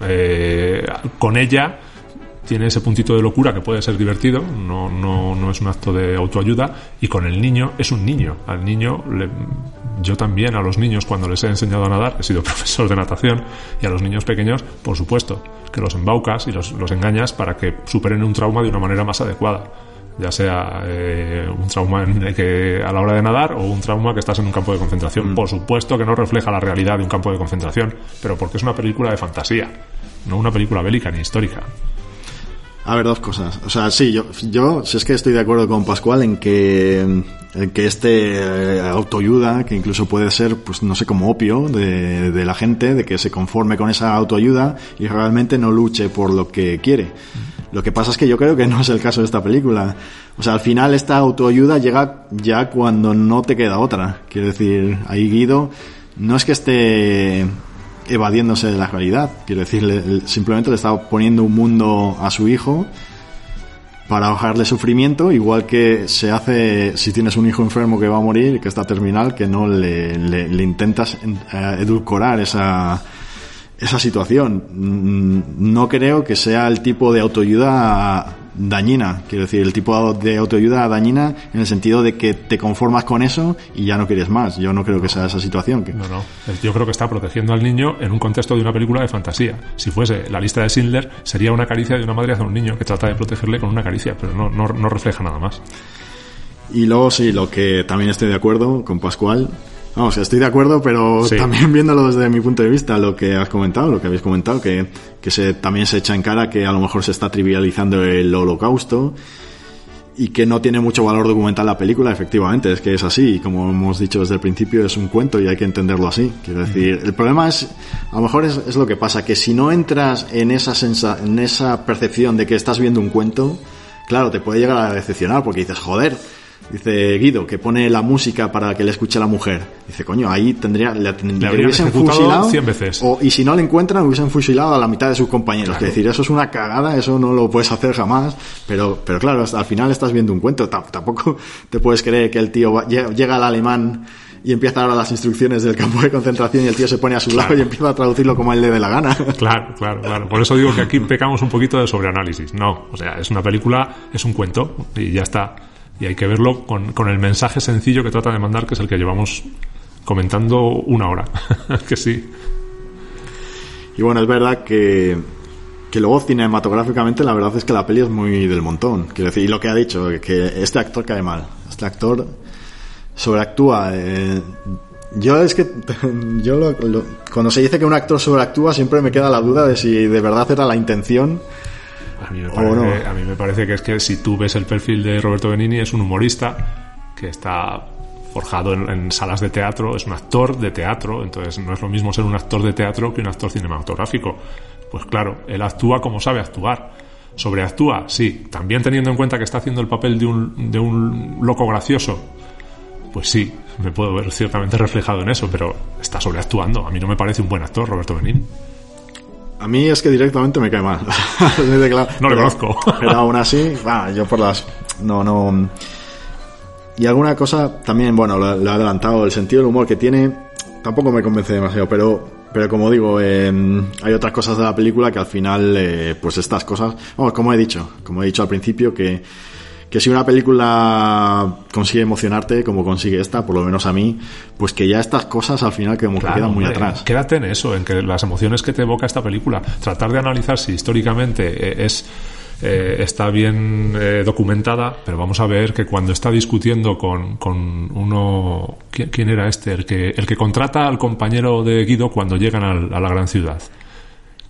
[SPEAKER 5] Eh, con ella tiene ese puntito de locura que puede ser divertido, no, no, no es un acto de autoayuda, y con el niño es un niño. Al niño, le- yo también a los niños cuando les he enseñado a nadar, he sido profesor de natación, y a los niños pequeños, por supuesto, que los embaucas y los, los engañas para que superen un trauma de una manera más adecuada ya sea eh, un trauma en que a la hora de nadar o un trauma que estás en un campo de concentración. Por supuesto que no refleja la realidad de un campo de concentración, pero porque es una película de fantasía, no una película bélica ni histórica.
[SPEAKER 3] A ver, dos cosas. O sea, sí, yo, yo si es que estoy de acuerdo con Pascual en que, en que este eh, autoayuda, que incluso puede ser, pues no sé, como opio de, de la gente, de que se conforme con esa autoayuda y realmente no luche por lo que quiere. Lo que pasa es que yo creo que no es el caso de esta película. O sea, al final esta autoayuda llega ya cuando no te queda otra. Quiero decir, ahí Guido no es que esté evadiéndose de la realidad. Quiero decir, le- le- simplemente le está poniendo un mundo a su hijo para bajarle sufrimiento, igual que se hace si tienes un hijo enfermo que va a morir, que está terminal, que no le intentas eh, edulcorar esa, esa situación. Mm, No creo que sea el tipo de autoayuda dañina, quiero decir, el tipo de autoayuda dañina en el sentido de que te conformas con eso y ya no quieres más. Yo no creo que sea esa situación. que-
[SPEAKER 5] No, no. Yo creo que está protegiendo al niño en un contexto de una película de fantasía. Si fuese la lista de Schindler, sería una caricia de una madre hacia un niño que trata de protegerle con una caricia, pero no, no, no refleja nada más.
[SPEAKER 3] Y luego sí, lo que también estoy de acuerdo con Pascual. Vamos, estoy de acuerdo, pero
[SPEAKER 5] Sí.
[SPEAKER 3] también viéndolo desde mi punto de vista, lo que has comentado, lo que habéis comentado, que, que se, también se echa en cara que a lo mejor se está trivializando el holocausto. y que no tiene mucho valor documental la película, efectivamente, es que es así, y como hemos dicho desde el principio, es un cuento y hay que entenderlo así. Quiero decir, el problema es, a lo mejor es, es lo que pasa, que si no entras en esa, sensa, en esa percepción de que estás viendo un cuento, claro, te puede llegar a decepcionar porque dices, joder, Dice Guido, que pone la música para que le escuche a la mujer. Dice, coño, ahí tendría, le, le, le
[SPEAKER 5] habrían
[SPEAKER 3] hubiesen fusilado.
[SPEAKER 5] 100 veces.
[SPEAKER 3] O, y si no le encuentran, hubiesen fusilado a la mitad de sus compañeros. Es decir, eso es una cagada, eso no lo puedes hacer jamás. Pero, pero claro, al final estás viendo un cuento. Tam- Tampoco te puedes creer que el tío va- lle- llega al alemán y empieza a dar las instrucciones del campo de concentración y el tío se pone a su lado y empieza a traducirlo como a él le dé la gana.
[SPEAKER 5] Claro, claro, claro. Por eso digo que aquí pecamos un poquito de sobreanálisis. No, o sea, es una película, es un cuento y ya está. Y hay que verlo con, con el mensaje sencillo que trata de mandar, que es el que llevamos comentando una hora. que sí.
[SPEAKER 3] Y bueno, es verdad que, que luego cinematográficamente la verdad es que la peli es muy del montón. Quiero decir, y lo que ha dicho, que este actor cae mal. Este actor sobreactúa. eh, yo es que yo lo- lo- cuando se dice que un actor sobreactúa siempre me queda la duda de si de verdad era la intención.
[SPEAKER 5] A mí, me
[SPEAKER 3] ¿O
[SPEAKER 5] parece,
[SPEAKER 3] no?
[SPEAKER 5] a mí me parece que es que si tú ves el perfil de Roberto Benini, es un humorista que está forjado en, en salas de teatro, es un actor de teatro, entonces no es lo mismo ser un actor de teatro que un actor cinematográfico. Pues claro, él actúa como sabe actuar. Sobreactúa, sí, también teniendo en cuenta que está haciendo el papel de un, de un loco gracioso. Pues sí, me puedo ver ciertamente reflejado en eso, pero está sobreactuando. A mí no me parece un buen actor, Roberto Benini.
[SPEAKER 3] A mí es que directamente me cae mal. Claro.
[SPEAKER 5] No le conozco.
[SPEAKER 3] Pero aún así, yo por las. No, no. Y alguna cosa también, bueno, lo, lo he adelantado, el sentido del humor que tiene tampoco me convence demasiado, pero, pero como digo, eh, hay otras cosas de la película que al final, eh, pues estas cosas, vamos, como he dicho, como he dicho al principio, que, que si una película consigue emocionarte como consigue esta, por lo menos a mí, pues que ya estas cosas al final como
[SPEAKER 5] Claro,
[SPEAKER 3] que quedan muy
[SPEAKER 5] hombre,
[SPEAKER 3] atrás.
[SPEAKER 5] Quédate en eso, en que las emociones que te evoca esta película, tratar de analizar si históricamente eh, es eh, está bien eh, documentada, pero vamos a ver que cuando está discutiendo con, con uno, ¿quién, quién era este? El que, el que contrata al compañero de Guido cuando llegan al- a la gran ciudad.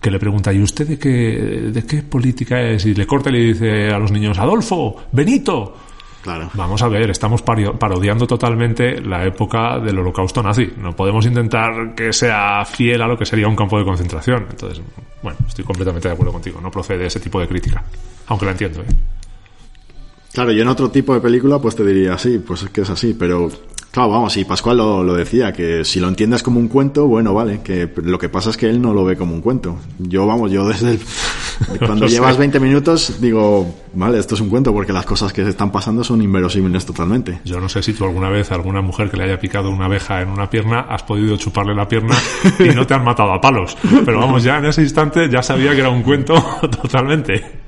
[SPEAKER 5] Que le pregunta, ¿y usted de qué, de qué política es? Y le corta y le dice a los niños, Adolfo, Benito,
[SPEAKER 3] Claro.
[SPEAKER 5] Vamos a ver, estamos parodiando totalmente la época del holocausto nazi. No podemos intentar que sea fiel a lo que sería un campo de concentración. Entonces, bueno, estoy completamente de acuerdo contigo. No procede ese tipo de crítica. Aunque la entiendo, ¿eh?
[SPEAKER 3] Claro, yo en otro tipo de película pues te diría, sí, pues es que es así, pero claro, vamos, y Pascual lo, lo decía, que si lo entiendes como un cuento, bueno, vale, que lo que pasa es que él no lo ve como un cuento. Yo, vamos, yo desde el... Cuando llevas 20 minutos digo, vale, esto es un cuento porque las cosas que se están pasando son inverosímiles totalmente.
[SPEAKER 5] Yo no sé si tú alguna vez a alguna mujer que le haya picado una abeja en una pierna has podido chuparle la pierna y no te han matado a palos. Pero vamos, ya en ese instante ya sabía que era un cuento totalmente.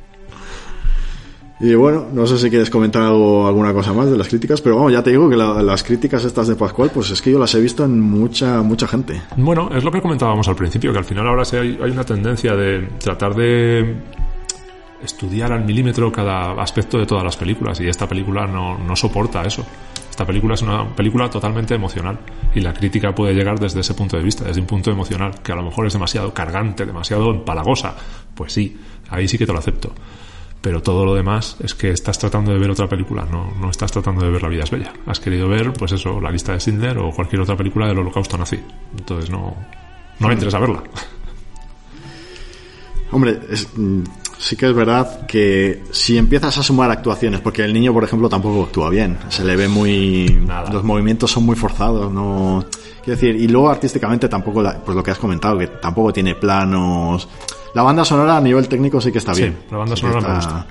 [SPEAKER 3] Y bueno, no sé si quieres comentar algo, alguna cosa más de las críticas, pero vamos, ya te digo que la- las críticas estas de Pascual, pues es que yo las he visto en mucha, mucha gente.
[SPEAKER 5] Bueno, es lo que comentábamos al principio, que al final ahora hay, hay una tendencia de tratar de estudiar al milímetro cada aspecto de todas las películas y esta película no, no soporta eso. Esta película es una película totalmente emocional y la crítica puede llegar desde ese punto de vista, desde un punto emocional, que a lo mejor es demasiado cargante, demasiado empalagosa. Pues sí, ahí sí que te lo acepto. Pero todo lo demás es que estás tratando de ver otra película, no, no estás tratando de ver La vida es bella. Has querido ver, pues eso, La lista de Schindler o cualquier otra película del holocausto nazi. Entonces no, no le interesa verla.
[SPEAKER 3] Hombre, es- mm, sí que es verdad que si empiezas a sumar actuaciones, porque el niño, por ejemplo, tampoco actúa bien, se le ve muy...
[SPEAKER 5] Nada.
[SPEAKER 3] Los movimientos son muy forzados, no... Quiero decir, y luego artísticamente tampoco, la- pues lo que has comentado, que tampoco tiene planos... La banda sonora a nivel técnico sí que está
[SPEAKER 5] Sí,
[SPEAKER 3] bien.
[SPEAKER 5] la banda
[SPEAKER 3] Sí
[SPEAKER 5] sonora me
[SPEAKER 3] está-
[SPEAKER 5] gusta.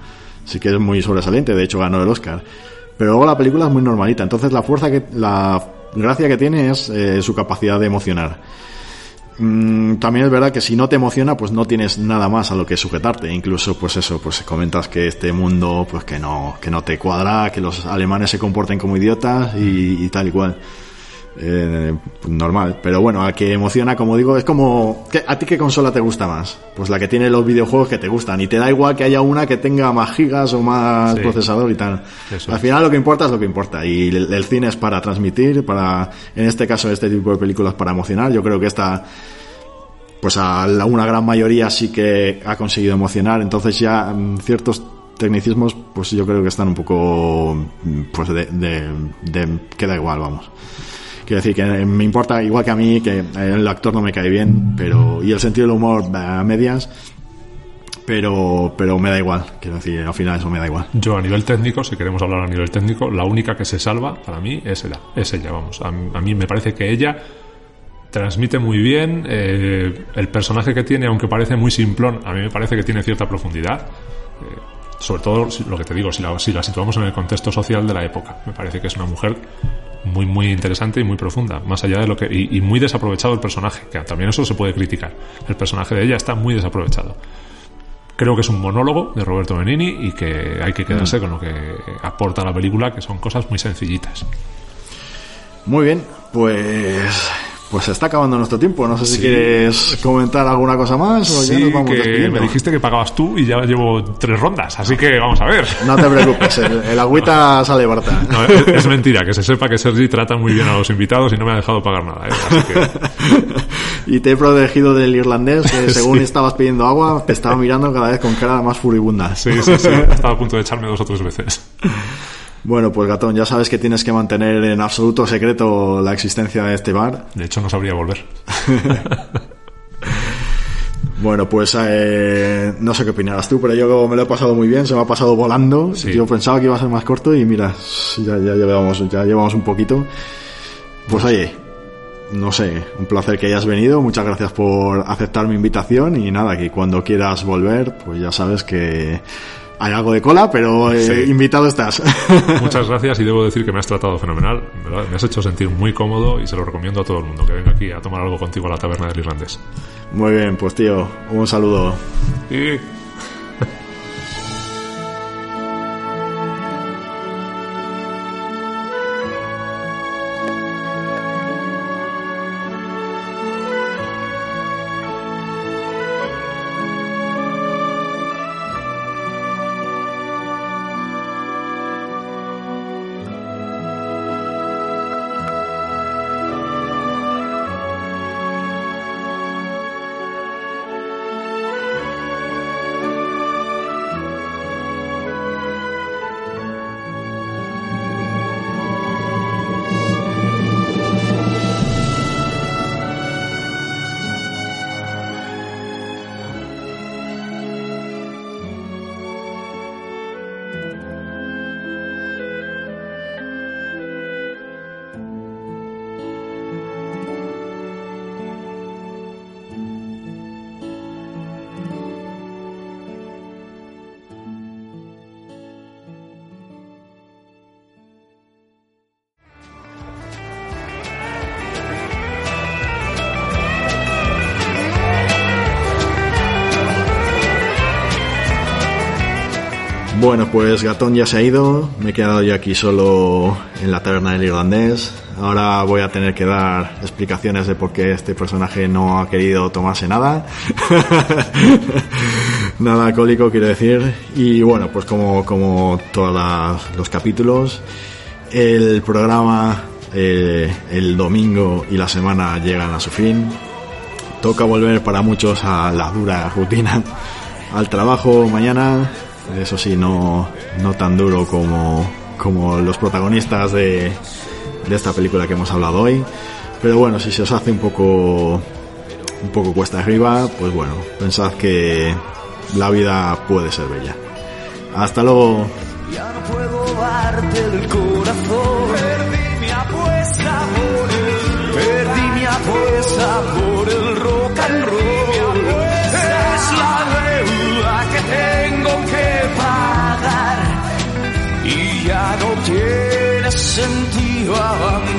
[SPEAKER 3] Sí que es muy sobresaliente, de hecho ganó el Oscar. Pero luego la película es muy normalita, entonces la fuerza que... La gracia que tiene es eh, su capacidad de emocionar. Mm, también es verdad que si no te emociona, pues no tienes nada más a lo que sujetarte. Incluso, pues eso, pues comentas que este mundo, pues que no, que no te cuadra, que los alemanes se comporten como idiotas y, y tal y cual. Eh, normal. Pero bueno, a que emociona, como digo, es como, ¿qué- ¿a ti qué consola te gusta más? Pues la que tiene los videojuegos que te gustan. Y te da igual que haya una que tenga más gigas o más
[SPEAKER 5] Sí.
[SPEAKER 3] procesador y tal.
[SPEAKER 5] Eso
[SPEAKER 3] Al
[SPEAKER 5] es.
[SPEAKER 3] final lo que importa es lo que importa. Y el, el cine es para transmitir, para, en este caso, este tipo de películas para emocionar. Yo creo que esta, pues a la- una gran mayoría sí que ha conseguido emocionar. Entonces ya mm, ciertos tecnicismos, pues yo creo que están un poco, pues de, de, de queda igual, vamos. Quiero decir que me importa igual que a mí que el actor no me cae bien, pero y el sentido del humor a medias, pero pero me da igual. Quiero decir, al final eso me da igual.
[SPEAKER 5] Yo a nivel técnico, si queremos hablar a nivel técnico, la única que se salva para mí es ella. Es ella, vamos. A, mí me parece que ella transmite muy bien eh, el personaje que tiene, aunque parece muy simplón, a mí me parece que tiene cierta profundidad. Eh, sobre todo lo que te digo, si la, si la situamos en el contexto social de la época. Me parece que es una mujer muy, muy interesante y muy profunda, más allá de lo que. Y, muy desaprovechado el personaje, que también eso se puede criticar. El personaje de ella está muy desaprovechado. Creo que es un monólogo de Roberto Benini y que hay que quedarse con lo que aporta la película, que son cosas muy sencillitas.
[SPEAKER 3] Muy bien, pues pues se está acabando nuestro tiempo. No sé si
[SPEAKER 5] Sí.
[SPEAKER 3] quieres comentar alguna cosa más o ya
[SPEAKER 5] Sí,
[SPEAKER 3] nos vamos
[SPEAKER 5] que me dijiste que pagabas tú y ya llevo tres rondas, así que vamos a ver.
[SPEAKER 3] No te preocupes, el, el agüita sale barata.
[SPEAKER 5] No, es, es mentira, que se sepa que Sergi trata muy bien a los invitados y no me ha dejado pagar nada. ¿eh? Así que
[SPEAKER 3] Y te he protegido del irlandés que según
[SPEAKER 5] Sí.
[SPEAKER 3] estabas pidiendo agua te estaba mirando cada vez con cara más furibunda.
[SPEAKER 5] sí, sí, sí, he estado a punto de echarme dos o tres veces.
[SPEAKER 3] Bueno, pues gatón, ya sabes que tienes que mantener en absoluto secreto la existencia de este bar.
[SPEAKER 5] De hecho, no sabría volver.
[SPEAKER 3] Bueno, pues eh, no sé qué opinarás tú, pero yo me lo he pasado muy bien, se me ha pasado volando.
[SPEAKER 5] Sí.
[SPEAKER 3] Yo pensaba que iba a ser más corto y mira, ya, ya, llevamos, ya llevamos un poquito. Pues oye, no sé, un placer que hayas venido, muchas gracias por aceptar mi invitación y nada, que cuando quieras volver, pues ya sabes que hay algo de cola, pero eh,
[SPEAKER 5] Sí.
[SPEAKER 3] invitado estás.
[SPEAKER 5] Muchas gracias y debo decir que me has tratado fenomenal. ¿verdad? Me has hecho sentir muy cómodo y se lo recomiendo a todo el mundo que venga aquí a tomar algo contigo a la taberna del irlandés.
[SPEAKER 3] muy bien, pues tío, un saludo.
[SPEAKER 5] Y
[SPEAKER 3] Bueno, pues Gatón ya se ha ido, me he quedado yo aquí solo en la taberna del irlandés. Ahora voy a tener que dar explicaciones de por qué este personaje no ha querido tomarse nada. nada alcohólico, quiero decir. Y bueno, pues como, como todos los capítulos, el programa eh, el domingo y la semana llegan a su fin. Toca volver para muchos a la dura rutina, al trabajo mañana, eso sí, no, no tan duro como, como los protagonistas de, de esta película que hemos hablado hoy. Pero bueno, si se os hace un poco, un poco cuesta arriba, pues bueno, pensad que la vida puede ser bella. Hasta luego.
[SPEAKER 2] Sentido